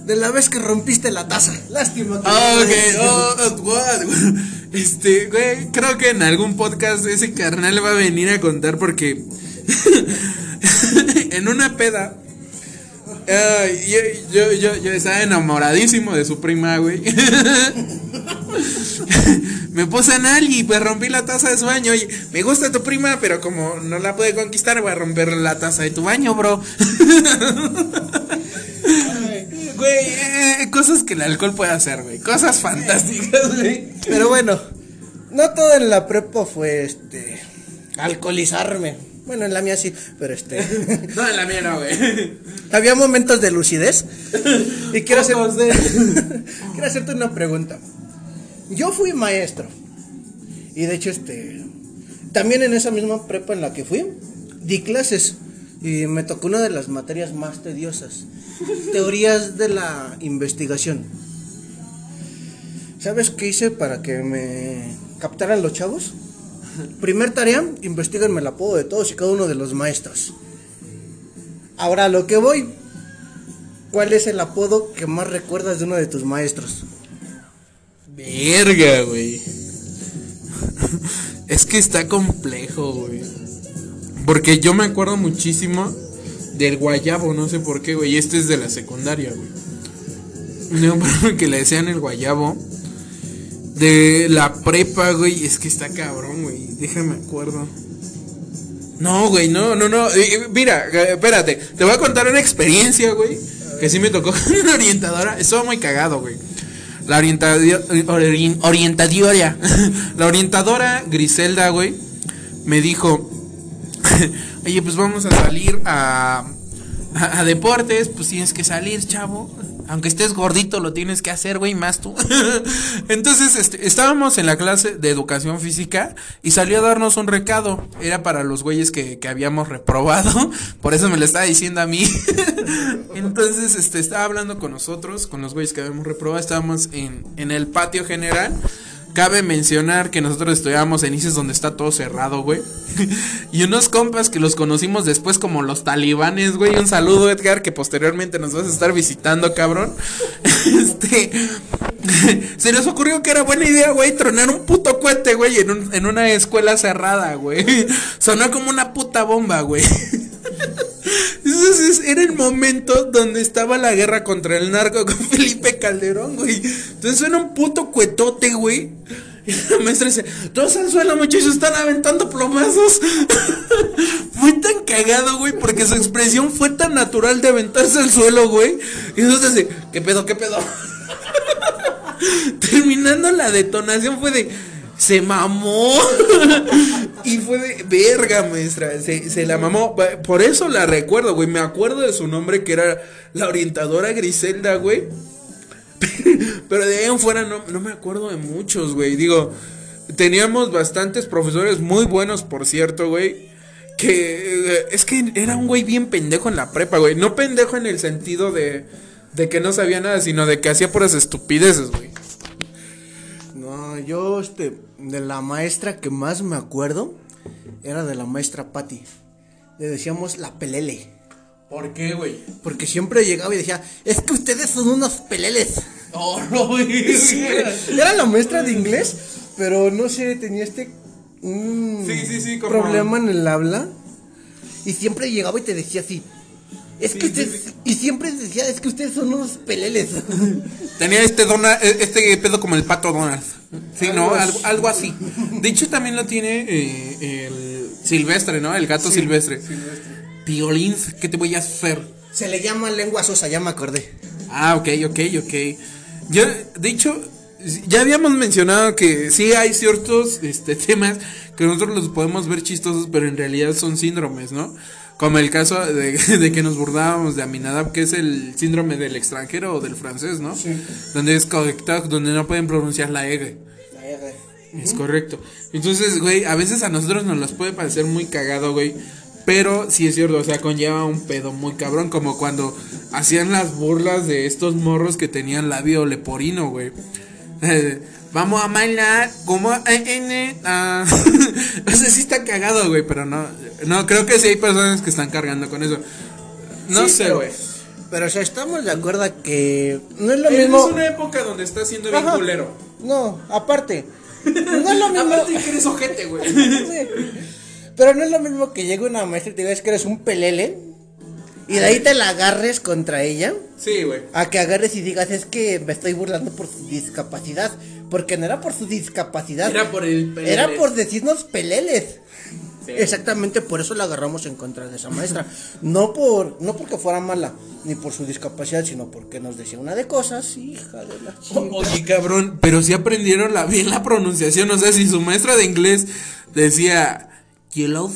De la vez que rompiste la taza. Lástima que Ah, no ok, oh, oh, what? Este, güey, creo que en algún podcast ese carnal va a venir a contar porque en una peda ay, yo, yo, yo, yo estaba enamoradísimo de su prima, güey. me puse anal y pues rompí la taza de su baño. Y me gusta tu prima, pero como no la pude conquistar, voy a romper la taza de tu baño, bro. Güey, eh, eh, cosas que el alcohol puede hacer, güey. Cosas fantásticas, güey. Pero bueno, no todo en la prepa fue este. alcoholizarme. Bueno, en la mía sí, pero este. No, en la mía no, güey. había momentos de lucidez. Y quiero, hacer, quiero hacerte una pregunta. Yo fui maestro. Y de hecho, este. También en esa misma prepa en la que fui, di clases. Y me tocó una de las materias más tediosas. Teorías de la investigación. ¿Sabes qué hice para que me captaran los chavos? Primer tarea, investiguenme el apodo de todos y cada uno de los maestros. Ahora lo que voy. ¿Cuál es el apodo que más recuerdas de uno de tus maestros? Verga, güey. Es que está complejo, güey. Porque yo me acuerdo muchísimo del guayabo, no sé por qué, güey. Este es de la secundaria, güey. Que le decían el guayabo. De la prepa, güey. Es que está cabrón, güey. Déjame acuerdo. No, güey, no, no, no. Eh, eh, Mira, eh, espérate. Te voy a contar una experiencia, güey. Que sí me tocó con una orientadora. Estuvo muy cagado, güey. La orientadio- orien- orientadora. La orientadora Griselda, güey. Me dijo. Oye, pues vamos a salir a, a, a deportes. Pues tienes que salir, chavo. Aunque estés gordito, lo tienes que hacer, güey, más tú. Entonces, este, estábamos en la clase de educación física y salió a darnos un recado. Era para los güeyes que, que habíamos reprobado. Por eso me lo estaba diciendo a mí. Entonces, este, estaba hablando con nosotros, con los güeyes que habíamos reprobado. Estábamos en, en el patio general. Cabe mencionar que nosotros estudiábamos en ICES donde está todo cerrado, güey. y unos compas que los conocimos después como los talibanes, güey. Un saludo, Edgar, que posteriormente nos vas a estar visitando, cabrón. este. Se les ocurrió que era buena idea, güey, tronar un puto cohete, güey, en, en una escuela cerrada, güey. Sonó como una puta bomba, güey. Entonces era el momento donde estaba la guerra contra el narco con Felipe Calderón, güey. Entonces suena un puto cuetote, güey. Y la maestra dice, todos al suelo, muchachos, están aventando plomazos. fue tan cagado, güey, porque su expresión fue tan natural de aventarse al suelo, güey. Y entonces dice, ¿qué pedo, qué pedo? Terminando la detonación fue de, se mamó. y fue de verga, maestra. Se, se, la mamó. Por eso la recuerdo, güey. Me acuerdo de su nombre, que era la orientadora Griselda, güey. Pero de ahí en fuera no, no me acuerdo de muchos, güey. Digo, teníamos bastantes profesores muy buenos, por cierto, güey. Que eh, es que era un güey bien pendejo en la prepa, güey. No pendejo en el sentido de, de que no sabía nada, sino de que hacía puras estupideces, güey. No, yo, este, de la maestra que más me acuerdo era de la maestra Patty. Le decíamos la pelele. ¿Por qué, güey? Porque siempre llegaba y decía, es que ustedes son unos peleles. Oh, no, güey. Sí, era la maestra de inglés, pero no sé, tenía este un Sí, sí, sí, como- problema en el habla. Y siempre llegaba y te decía así. Es que Sí, ustedes, sí, sí. y siempre decía, es que ustedes son unos peleles. Tenía este dona, eh, este pedo como el pato Donald. Sí, ¿no? Algo, algo así. De hecho, también lo tiene eh, el silvestre, ¿no? El gato silvestre. Piolín, ¿qué te voy a hacer? Se le llama lengua sosa, ya me acordé. Ah, ok, ok, ok. Yo, de hecho, ya habíamos mencionado que sí hay ciertos este, temas que nosotros los podemos ver chistosos, pero en realidad son síndromes, ¿no? Como el caso de, de que nos burlábamos de Aminadab, que es el síndrome del extranjero o del francés, ¿no? Sí. Donde es correcto, donde no pueden pronunciar la R. La R. Es correcto. Entonces, güey, a veces a nosotros nos las puede parecer muy cagado, güey. Pero sí es cierto, o sea, conlleva un pedo muy cabrón. Como cuando hacían las burlas de estos morros que tenían labio leporino, güey. Vamos a bailar como N. Ah. o sea, sí está cagado, güey, pero no. No, creo que sí hay personas que están cargando con eso. No Sí, sé, güey. Pero, o sea, estamos de acuerdo que no es lo Es mismo. una época donde está siendo bien Ajá. culero. No, aparte. No es lo mismo. Aparte que eres ojete, güey. Pero no es lo mismo que llegue una maestra y te diga es que eres un pelele y de ahí te la agarres contra ella Sí, güey. a que agarres y digas es que me estoy burlando por su discapacidad. Porque no era por su discapacidad. Era por el pelele. Era por decirnos peleles. Sí. Exactamente por eso la agarramos en contra de esa maestra. No por no porque fuera mala, ni por su discapacidad, sino porque nos decía una de cosas, hija de la chica. Oye, cabrón, pero si aprendieron la, bien la pronunciación. O sea, si su maestra de inglés decía yellow,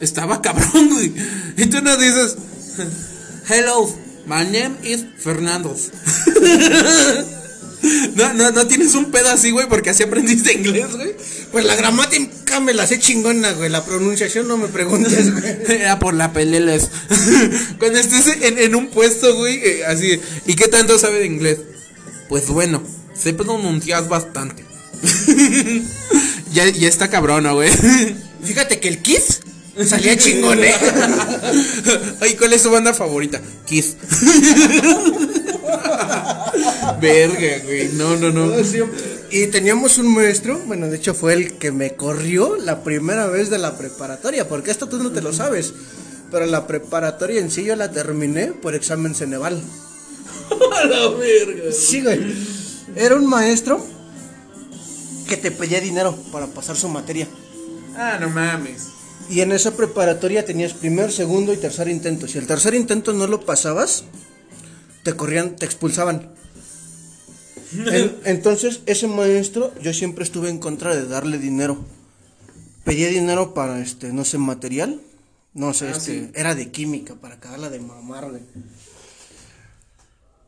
estaba cabrón, güey. Y tú no dices, hello, my name is Fernando. No, no, no tienes un pedo así, güey, porque así aprendiste inglés, güey. Pues la gramática me la sé chingona, güey. La pronunciación no me preguntes, güey. Era por la peleles. Cuando estés en, en un puesto, güey, eh, así. ¿Y qué tanto sabe de inglés? Pues bueno, sé pronunciar bastante. ya, ya está cabrona, güey. Fíjate que el Kiss salía chingón, eh. Ay, ¿cuál es tu banda favorita? Kiss. Verga, güey. No, no, no. Y teníamos un maestro, bueno, de hecho fue el que me corrió la primera vez de la preparatoria, porque esto tú no te lo sabes. Pero la preparatoria en sí yo la terminé por examen Ceneval. A la verga. Sí, güey. Era un maestro que te pedía dinero para pasar su materia. Ah, no mames. Y en esa preparatoria tenías primer, segundo y tercer intento. Si el tercer intento no lo pasabas, te corrían, te expulsaban. En- entonces, ese maestro, yo siempre estuve en contra de darle dinero. Pedía dinero para, este, no sé, material. No sé, Ah, este, sí. era de química, para cagarla de mamar, güey.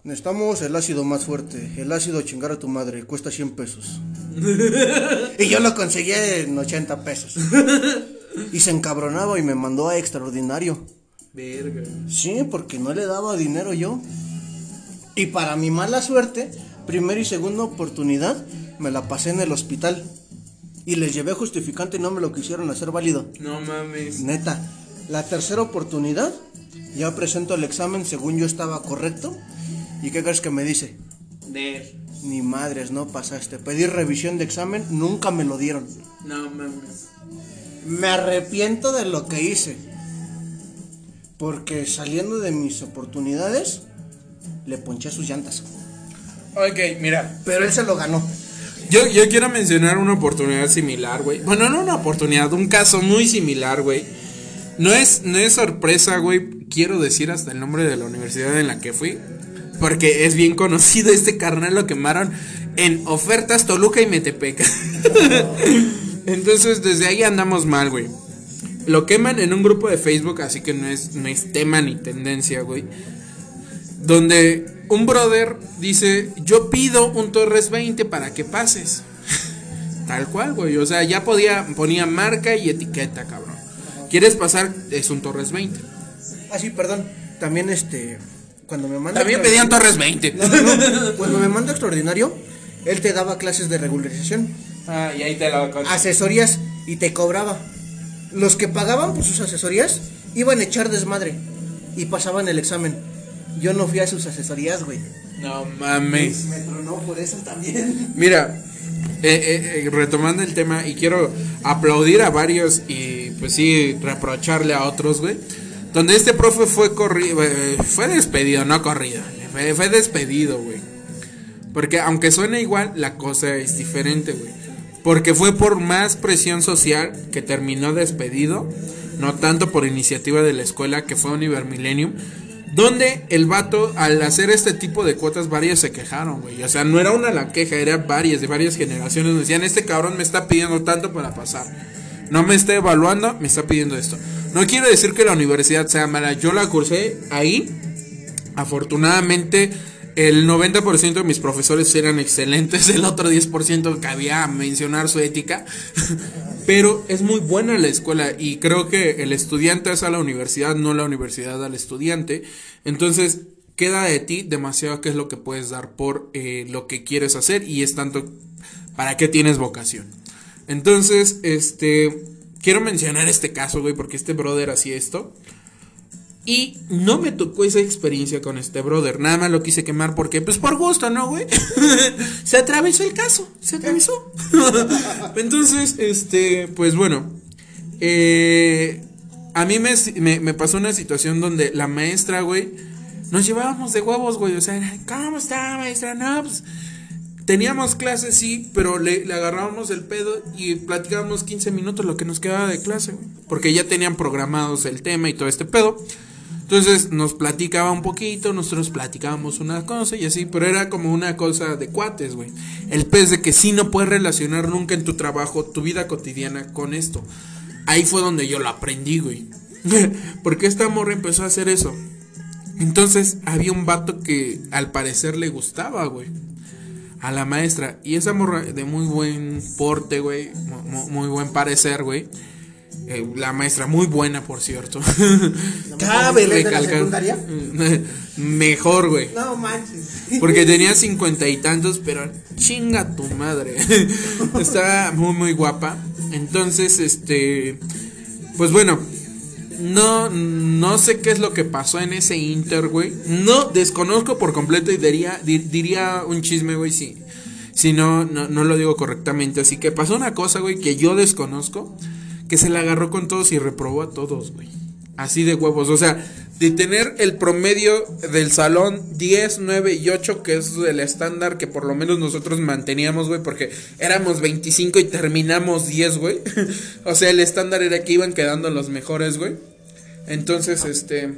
Necesitamos el ácido más fuerte. El ácido chingar a tu madre, cuesta 100 pesos. y yo lo conseguía en 80 pesos. Y se encabronaba y me mandó a extraordinario. Verga. Sí, porque no le daba dinero yo. Y para mi mala suerte, primera y segunda oportunidad, me la pasé en el hospital. Y les llevé justificante y no me lo quisieron hacer válido. No mames. Neta. La tercera oportunidad, ya presento el examen según yo estaba correcto. ¿Y qué crees que me dice? Ner. Ni madres, no pasaste. Pedí revisión de examen, nunca me lo dieron. No mames. Me arrepiento de lo que hice. Porque saliendo de mis oportunidades, le ponché sus llantas. Ok, mira. Pero él se lo ganó. Yo, yo quiero mencionar una oportunidad similar, güey. Bueno, no una oportunidad, un caso muy similar, güey. No es, no es sorpresa, güey. Quiero decir hasta el nombre de la universidad en la que fui. Porque es bien conocido, este carnal lo quemaron en ofertas Toluca y Metepec. Entonces desde ahí andamos mal, güey. Lo queman en un grupo de Facebook, así que no es, no es tema ni tendencia, güey. Donde un brother dice, yo pido un Torres 20 para que pases. Tal cual, güey. O sea, ya podía, ponía marca y etiqueta, cabrón. ¿Quieres pasar? Es un Torres 20. Ah, sí, perdón. También este. Cuando me manda. También pedían Torres 20. No, no, no. Cuando me manda extraordinario, él te daba clases de regularización, Ah, y ahí te la asesorías y te cobraba. Los que pagaban por sus asesorías iban a echar desmadre y pasaban el examen. Yo no fui a sus asesorías, güey. No mames. Me tronó por eso también. Mira, eh, eh, retomando el tema, y quiero aplaudir a varios y pues sí, reprocharle a otros, güey. Donde este profe fue corrido, fue despedido, no corrido, fue, fue despedido, güey. Porque aunque suene igual, la cosa es diferente, güey. Porque fue por más presión social que terminó despedido, no tanto por iniciativa de la escuela que fue Univer Millennium, donde el vato, al hacer este tipo de cuotas, varios se quejaron, güey. O sea, no era una la queja, era varias, de varias generaciones. Decían, este cabrón me está pidiendo tanto para pasar. No me está evaluando, me está pidiendo esto. No quiero decir que la universidad sea mala. Yo la cursé ahí. Afortunadamente, el 90% de mis profesores eran excelentes. El otro 10% cabía mencionar su ética. Pero es muy buena la escuela y creo que el estudiante es a la universidad, no la universidad al estudiante. Entonces, queda de ti demasiado qué es lo que puedes dar por eh, lo que quieres hacer y es tanto para qué tienes vocación. Entonces, este, quiero mencionar este caso, güey, porque este brother hacía esto. Y no me tocó esa experiencia con este brother. Nada más lo quise quemar porque, pues por gusto, ¿no, güey? se atravesó el caso. Se atravesó. Entonces, este, pues bueno. Eh, a mí me, me, pasó una situación donde la maestra, güey, nos llevábamos de huevos, güey. O sea, ¿cómo está, maestra? No, pues. Teníamos clases, sí, pero le, le, agarrábamos el pedo y platicábamos 15 minutos lo que nos quedaba de clase, güey. Porque ya tenían programados el tema y todo este pedo. Entonces nos platicaba un poquito, nosotros platicábamos una cosa y así, pero era como una cosa de cuates, güey. El pez de que sí no puedes relacionar nunca en tu trabajo, tu vida cotidiana con esto. Ahí fue donde yo lo aprendí, güey. Porque esta morra empezó a hacer eso. Entonces había un vato que al parecer le gustaba, güey. A la maestra. Y esa morra de muy buen porte, güey. Muy, muy buen parecer, güey. Eh, la maestra muy buena, por cierto. ¿Cabe de la secundaria? Mejor, güey. No manches. Porque tenía cincuenta y tantos, pero chinga tu madre. Estaba muy, muy guapa. Entonces, este. Pues bueno. No, no sé qué es lo que pasó en ese Inter, güey. No desconozco por completo y diría, diría un chisme, güey, si, si no, no, no lo digo correctamente. Así que pasó una cosa, güey, que yo desconozco que se la agarró con todos y reprobó a todos, güey. Así de huevos. O sea, de tener el promedio del salón 10, 9 y 8, que es el estándar que por lo menos nosotros manteníamos, güey, porque éramos 25 y terminamos 10, güey. o sea, el estándar era que iban quedando los mejores, güey. Entonces, este.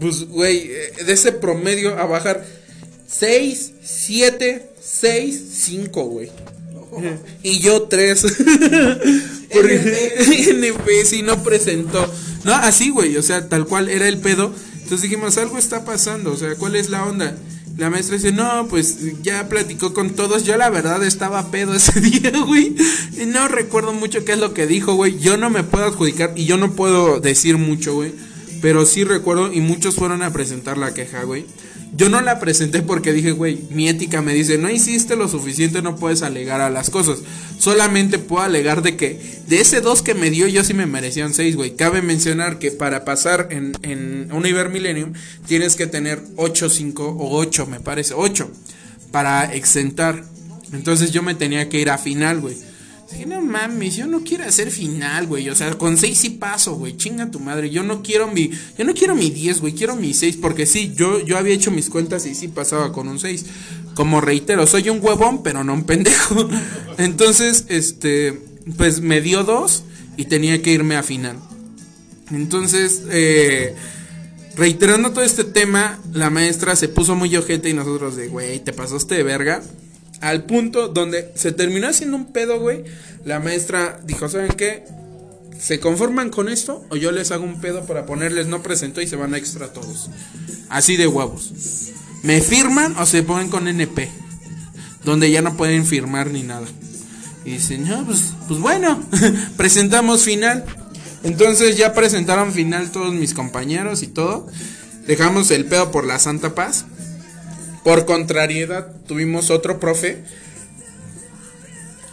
Pues, güey, de ese promedio a bajar 6, 7, 6, 5, güey. Y yo tres. Porque NP sí no presentó. No, así, güey. O sea, tal cual era el pedo. Entonces dijimos, algo está pasando. O sea, ¿cuál es la onda? La maestra dice, no, pues ya platicó con todos. Yo la verdad estaba pedo ese día, güey. Y no recuerdo mucho qué es lo que dijo, güey. Yo no me puedo adjudicar y yo no puedo decir mucho, güey. Pero sí recuerdo y muchos fueron a presentar la queja, güey. Yo no la presenté porque dije, güey, mi ética me dice, no hiciste lo suficiente, no puedes alegar a las cosas. Solamente puedo alegar de que de ese dos que me dio, yo sí me merecía un 6, güey. Cabe mencionar que para pasar en, en Univer Millennium tienes que tener 8, 5 o 8, me parece, 8 para exentar. Entonces yo me tenía que ir a final, güey. Dije, no mames, yo no quiero hacer final, güey. O sea, con 6 sí paso, güey. Chinga tu madre. Yo no quiero mi. Yo no quiero mi 10, güey. Quiero mi 6. Porque sí, yo, yo había hecho mis cuentas y sí pasaba con un 6. Como reitero, soy un huevón, pero no un pendejo. Entonces, este. Pues me dio 2 y tenía que irme a final. Entonces, eh reiterando todo este tema, la maestra se puso muy ojete y nosotros de, güey, te pasaste de verga. Al punto donde se terminó haciendo un pedo, güey. La maestra dijo, ¿saben qué? ¿Se conforman con esto? O yo les hago un pedo para ponerles no presento y se van a extra todos. Así de huevos. ¿Me firman o se ponen con NP? Donde ya no pueden firmar ni nada. Y dicen, no, pues, pues bueno, presentamos final. Entonces ya presentaron final todos mis compañeros y todo. Dejamos el pedo por la Santa Paz. Por contrariedad, tuvimos otro profe.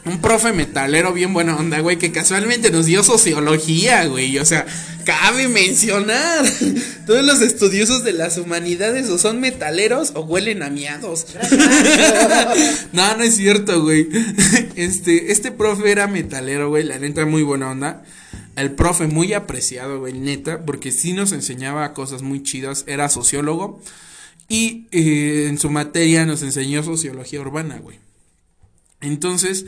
Un profe metalero bien buena onda, güey, que casualmente nos dio sociología, güey. O sea, cabe mencionar. Todos los estudiosos de las humanidades o son metaleros o huelen a miados. no, no es cierto, güey. Este, este profe era metalero, güey. La neta, muy buena onda. El profe muy apreciado, güey, neta, porque sí nos enseñaba cosas muy chidas, era sociólogo y eh, en su materia nos enseñó sociología urbana, güey. Entonces,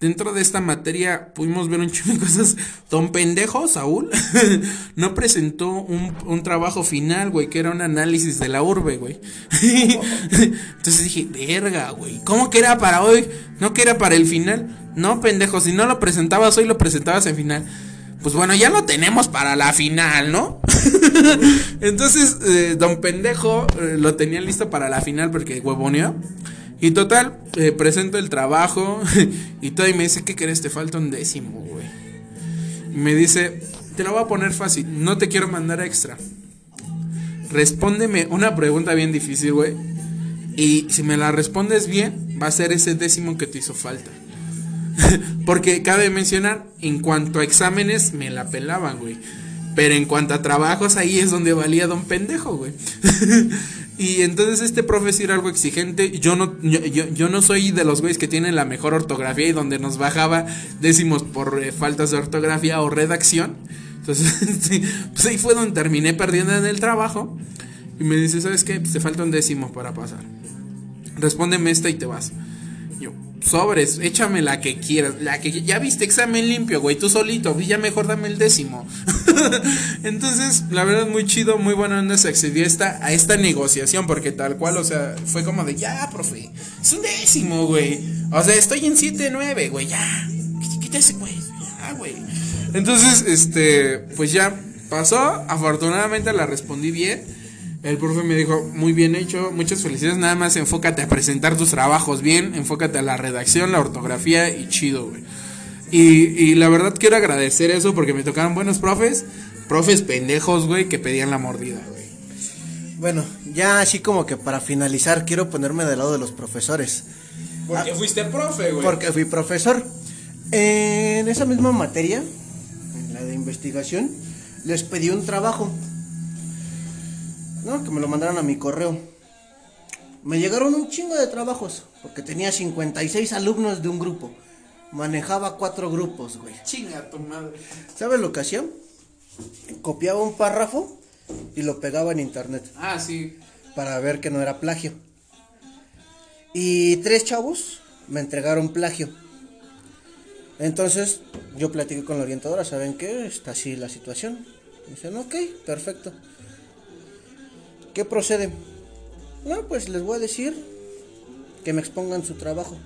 dentro de esta materia pudimos ver un chingo de cosas. Don Pendejo, Saúl, no presentó un, un, trabajo final, güey, que era un análisis de la urbe, güey. Entonces dije, verga, güey, ¿cómo que era para hoy? ¿No que era para el final? No, pendejo, si no lo presentabas hoy, lo presentabas en final pues bueno, ya lo tenemos para la final, ¿no? Entonces, eh, don pendejo eh, lo tenía listo para la final porque huevoneó. Y total, eh, presento el trabajo y todo y me dice, ¿qué querés? Te falta un décimo, güey. Me dice, te lo voy a poner fácil, no te quiero mandar extra. Respóndeme una pregunta bien difícil, güey. Y si me la respondes bien, va a ser ese décimo que te hizo falta. Porque cabe mencionar, en cuanto a exámenes, me la pelaban, güey. Pero en cuanto a trabajos, ahí es donde valía don pendejo, güey. y entonces este profe era algo exigente. Yo no, yo, yo, no soy de los güeyes que tienen la mejor ortografía y donde nos bajaba décimos por eh, faltas de ortografía o redacción. Entonces, pues ahí fue donde terminé perdiendo en el trabajo. Y me dice, ¿sabes qué? Pues te falta un décimo para pasar. Respóndeme esta y te vas sobres, échame la que quieras, la que ya viste examen limpio, güey, tú solito, ya mejor dame el décimo. Entonces, la verdad muy chido, muy buena onda se accedió esta, a esta negociación porque tal cual, o sea, fue como de, "Ya, profe, es un décimo, güey." O sea, estoy en 7 9, güey, ya. Quítese, güey. Ya, güey. Entonces, este, pues ya pasó, afortunadamente la respondí bien. El profe me dijo, muy bien hecho, muchas felicidades, nada más enfócate a presentar tus trabajos bien, enfócate a la redacción, la ortografía y chido, güey. Y, y la verdad quiero agradecer eso porque me tocaron buenos profes, profes pendejos, güey, que pedían la mordida, güey. Bueno, ya así como que para finalizar, quiero ponerme del lado de los profesores. Porque ah, fuiste profe, güey. Porque fui profesor. En esa misma materia, en la de investigación, les pedí un trabajo no, que me lo mandaron a mi correo. Me llegaron un chingo de trabajos, porque tenía 56 alumnos de un grupo. Manejaba cuatro grupos, güey. Chinga tu madre. ¿Sabes lo que hacía? Copiaba un párrafo y lo pegaba en internet. Ah, sí. Para ver que no era plagio. Y tres chavos me entregaron plagio. Entonces yo platiqué con la orientadora, ¿saben qué? Está así la situación. Me dicen, ok, perfecto. ¿Qué procede? No, pues les voy a decir que me expongan su trabajo.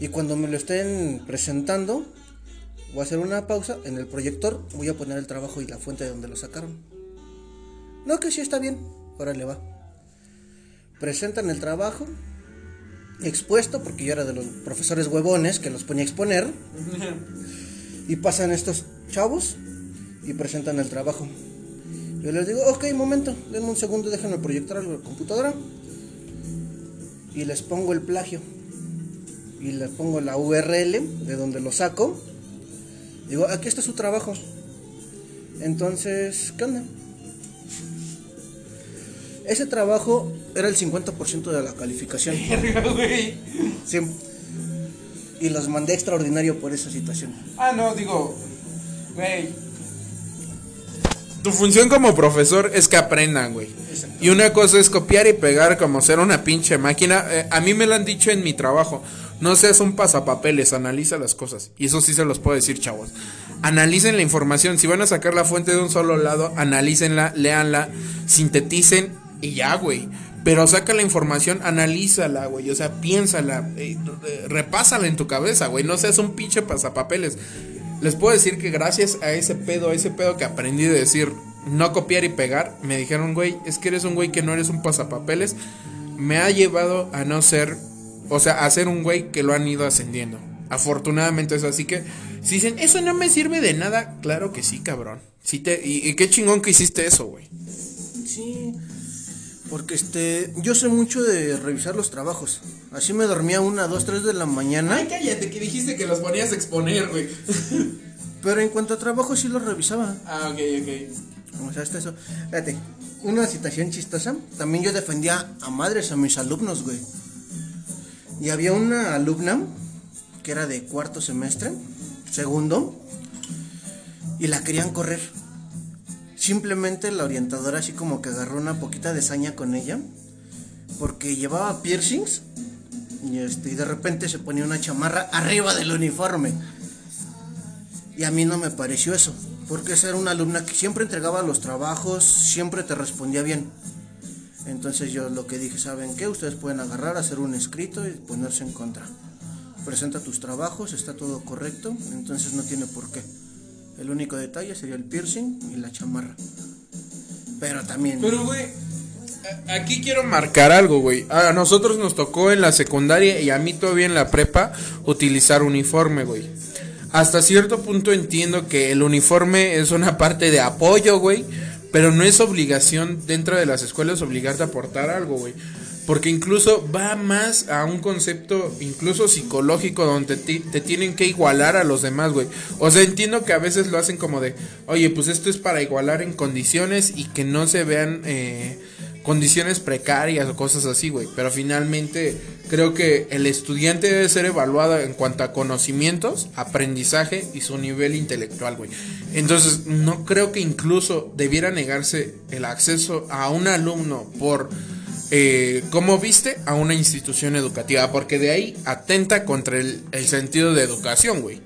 Y cuando me lo estén presentando, voy a hacer una pausa en el proyector, voy a poner el trabajo y la fuente de donde lo sacaron. No, que sí está bien, órale va. Presentan el trabajo, expuesto, porque yo era de los profesores huevones que los ponía a exponer. y pasan estos chavos y presentan el trabajo. Yo les digo, ok, momento, denme un segundo, déjenme proyectar a la computadora. Y les pongo el plagio. Y les pongo la URL de donde lo saco. Digo, aquí está su trabajo. Entonces, ¿qué onda? Ese trabajo era el 50% de la calificación. Sí. y los mandé extraordinario por esa situación. Ah, no, digo, güey. Tu función como profesor es que aprendan, güey. Y una cosa es copiar y pegar como ser una pinche máquina. Eh, a mí me lo han dicho en mi trabajo. No seas un pasapapeles, analiza las cosas. Y eso sí se los puedo decir, chavos. Analicen la información. Si van a sacar la fuente de un solo lado, analícenla, léanla, sinteticen y ya, güey. Pero saca la información, analízala, güey. O sea, piénsala, eh, eh, repásala en tu cabeza, güey. No seas un pinche pasapapeles. Les puedo decir que gracias a ese pedo, a ese pedo que aprendí de decir no copiar y pegar, me dijeron, güey, es que eres un güey que no eres un pasapapeles. Me ha llevado a no ser, o sea, a ser un güey que lo han ido ascendiendo. Afortunadamente es así que, si dicen, eso no me sirve de nada, claro que sí, cabrón. Sí te, y, y qué chingón que hiciste eso, güey. Sí, porque este, yo sé mucho de revisar los trabajos. Así me dormía una, dos, tres de la mañana. Ay, cállate, que dijiste que los ponías a exponer, güey. Pero en cuanto a trabajo sí los revisaba. ah, ok, ok. O sea, hasta eso. Fíjate, una situación chistosa. También yo defendía a madres a mis alumnos, güey. Y había una alumna que era de cuarto semestre, segundo, y la querían correr. Simplemente la orientadora así como que agarró una poquita de saña con ella, porque llevaba piercings y, este, y de repente se ponía una chamarra arriba del uniforme. Y a mí no me pareció eso, porque esa era una alumna que siempre entregaba los trabajos, siempre te respondía bien. Entonces yo lo que dije, ¿saben qué? Ustedes pueden agarrar, hacer un escrito y ponerse en contra. Presenta tus trabajos, está todo correcto, entonces no tiene por qué. El único detalle sería el piercing y la chamarra. Pero también... Pero, güey, aquí quiero marcar algo, güey. A nosotros nos tocó en la secundaria y a mí todavía en la prepa utilizar uniforme, güey. Hasta cierto punto entiendo que el uniforme es una parte de apoyo, güey. Pero no es obligación dentro de las escuelas obligarte a aportar algo, güey. Porque incluso va más a un concepto incluso psicológico donde te, te tienen que igualar a los demás, güey. O sea, entiendo que a veces lo hacen como de, oye, pues esto es para igualar en condiciones y que no se vean eh, condiciones precarias o cosas así, güey. Pero finalmente creo que el estudiante debe ser evaluado en cuanto a conocimientos, aprendizaje y su nivel intelectual, güey. Entonces, no creo que incluso debiera negarse el acceso a un alumno por eh, cómo viste a una institución educativa, porque de ahí atenta contra el, el sentido de educación, güey.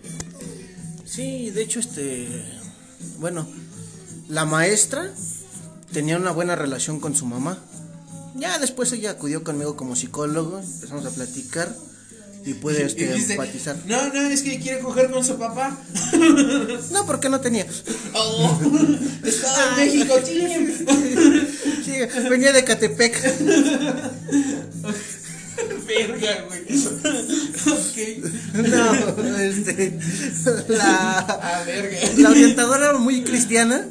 Sí, de hecho, este, bueno, la maestra tenía una buena relación con su mamá. Ya después ella acudió conmigo como psicólogo, empezamos a platicar y puede este, empatizar. no, no, es que quiere coger con su papá. No, porque no tenía. Oh, estaba en México. Sí, venía de Catepec. Verga, güey. ok. No, este, la, A verga. la orientadora era muy cristiana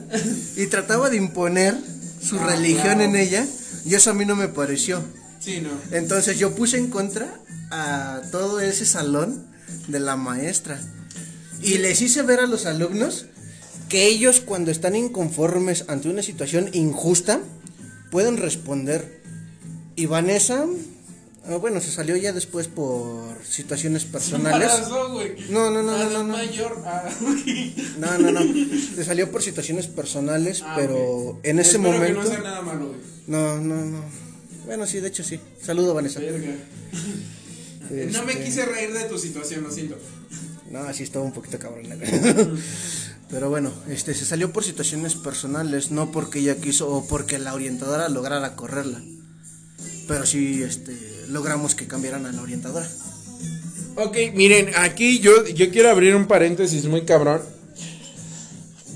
y trataba de imponer su Ah, religión claro. en ella y eso a mí no me pareció. Sí, no. Entonces yo puse en contra a todo ese salón de la maestra. Y les hice ver a los alumnos que ellos cuando están inconformes ante una situación injusta pueden responder. Y Vanessa, ah, bueno, se salió ya después por situaciones personales. Embarazó, güey. No, no, no, Ah, no, no, no. Ah. No, no, no. Se salió por situaciones personales, Ah, pero en ese momento... No. No, no, no. Bueno, sí, de hecho sí. Saludo, Vanessa. Verga. No me Este- quise reír de tu situación, lo siento. No, sí estaba un poquito cabrón. Pero bueno, este se salió por situaciones personales, no porque ella quiso o porque la orientadora lograra correrla. Pero sí este logramos que cambiaran a la orientadora. Ok, miren, aquí yo, yo quiero abrir un paréntesis muy cabrón.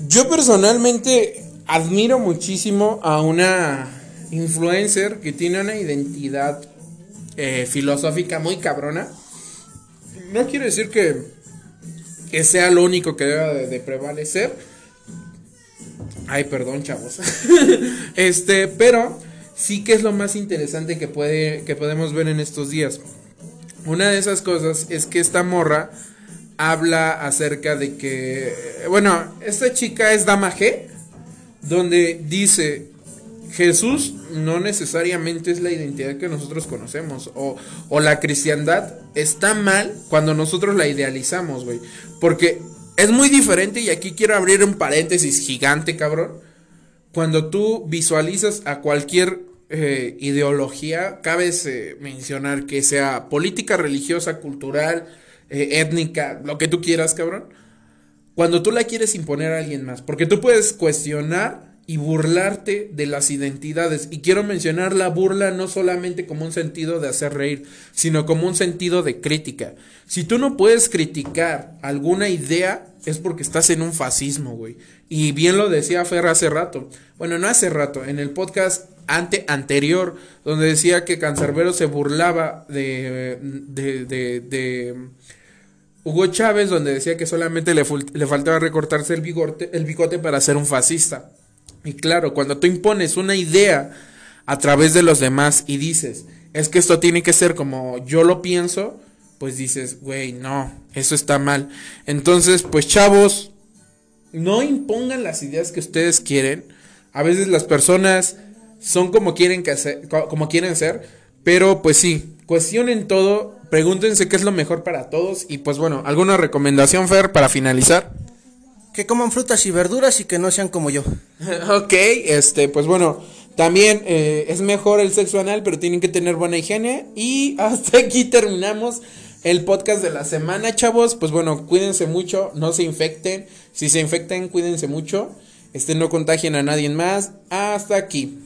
Yo personalmente admiro muchísimo a una influencer que tiene una identidad eh, filosófica muy cabrona. No quiero decir que, que sea lo único que deba de, de prevalecer. Ay, perdón, chavos. este, pero sí que es lo más interesante que, puede, que podemos ver en estos días. Una de esas cosas es que esta morra habla acerca de que, bueno, esta chica es Dama G, donde dice, Jesús no necesariamente es la identidad que nosotros conocemos. O, o la cristiandad está mal cuando nosotros la idealizamos, güey. Porque es muy diferente y aquí quiero abrir un paréntesis gigante, cabrón. Cuando tú visualizas a cualquier eh, ideología, cabe eh, mencionar que sea política, religiosa, cultural, eh, étnica, lo que tú quieras, cabrón. Cuando tú la quieres imponer a alguien más, porque tú puedes cuestionar y burlarte de las identidades. Y quiero mencionar la burla no solamente como un sentido de hacer reír, sino como un sentido de crítica. Si tú no puedes criticar alguna idea, es porque estás en un fascismo, güey. Y bien lo decía Fer hace rato. Bueno, no hace rato, en el podcast ante anterior, donde decía que Cancerbero se burlaba de, de, de, de Hugo Chávez, donde decía que solamente le, le faltaba recortarse el bigote, el bigote para ser un fascista. Y claro, cuando tú impones una idea a través de los demás y dices, es que esto tiene que ser como yo lo pienso, pues dices, güey, no, eso está mal. Entonces, pues chavos, no impongan las ideas que ustedes quieren. A veces las personas son como quieren, que hacer, como quieren ser, pero pues sí, cuestionen todo, pregúntense qué es lo mejor para todos y pues bueno, ¿alguna recomendación, Fer, para finalizar? Que coman frutas y verduras y que no sean como yo. ok, este, pues bueno, también eh, es mejor el sexo anal, pero tienen que tener buena higiene. Y hasta aquí terminamos el podcast de la semana, chavos. Pues bueno, cuídense mucho, no se infecten. Si se infecten, cuídense mucho. Este, no contagien a nadie más. Hasta aquí.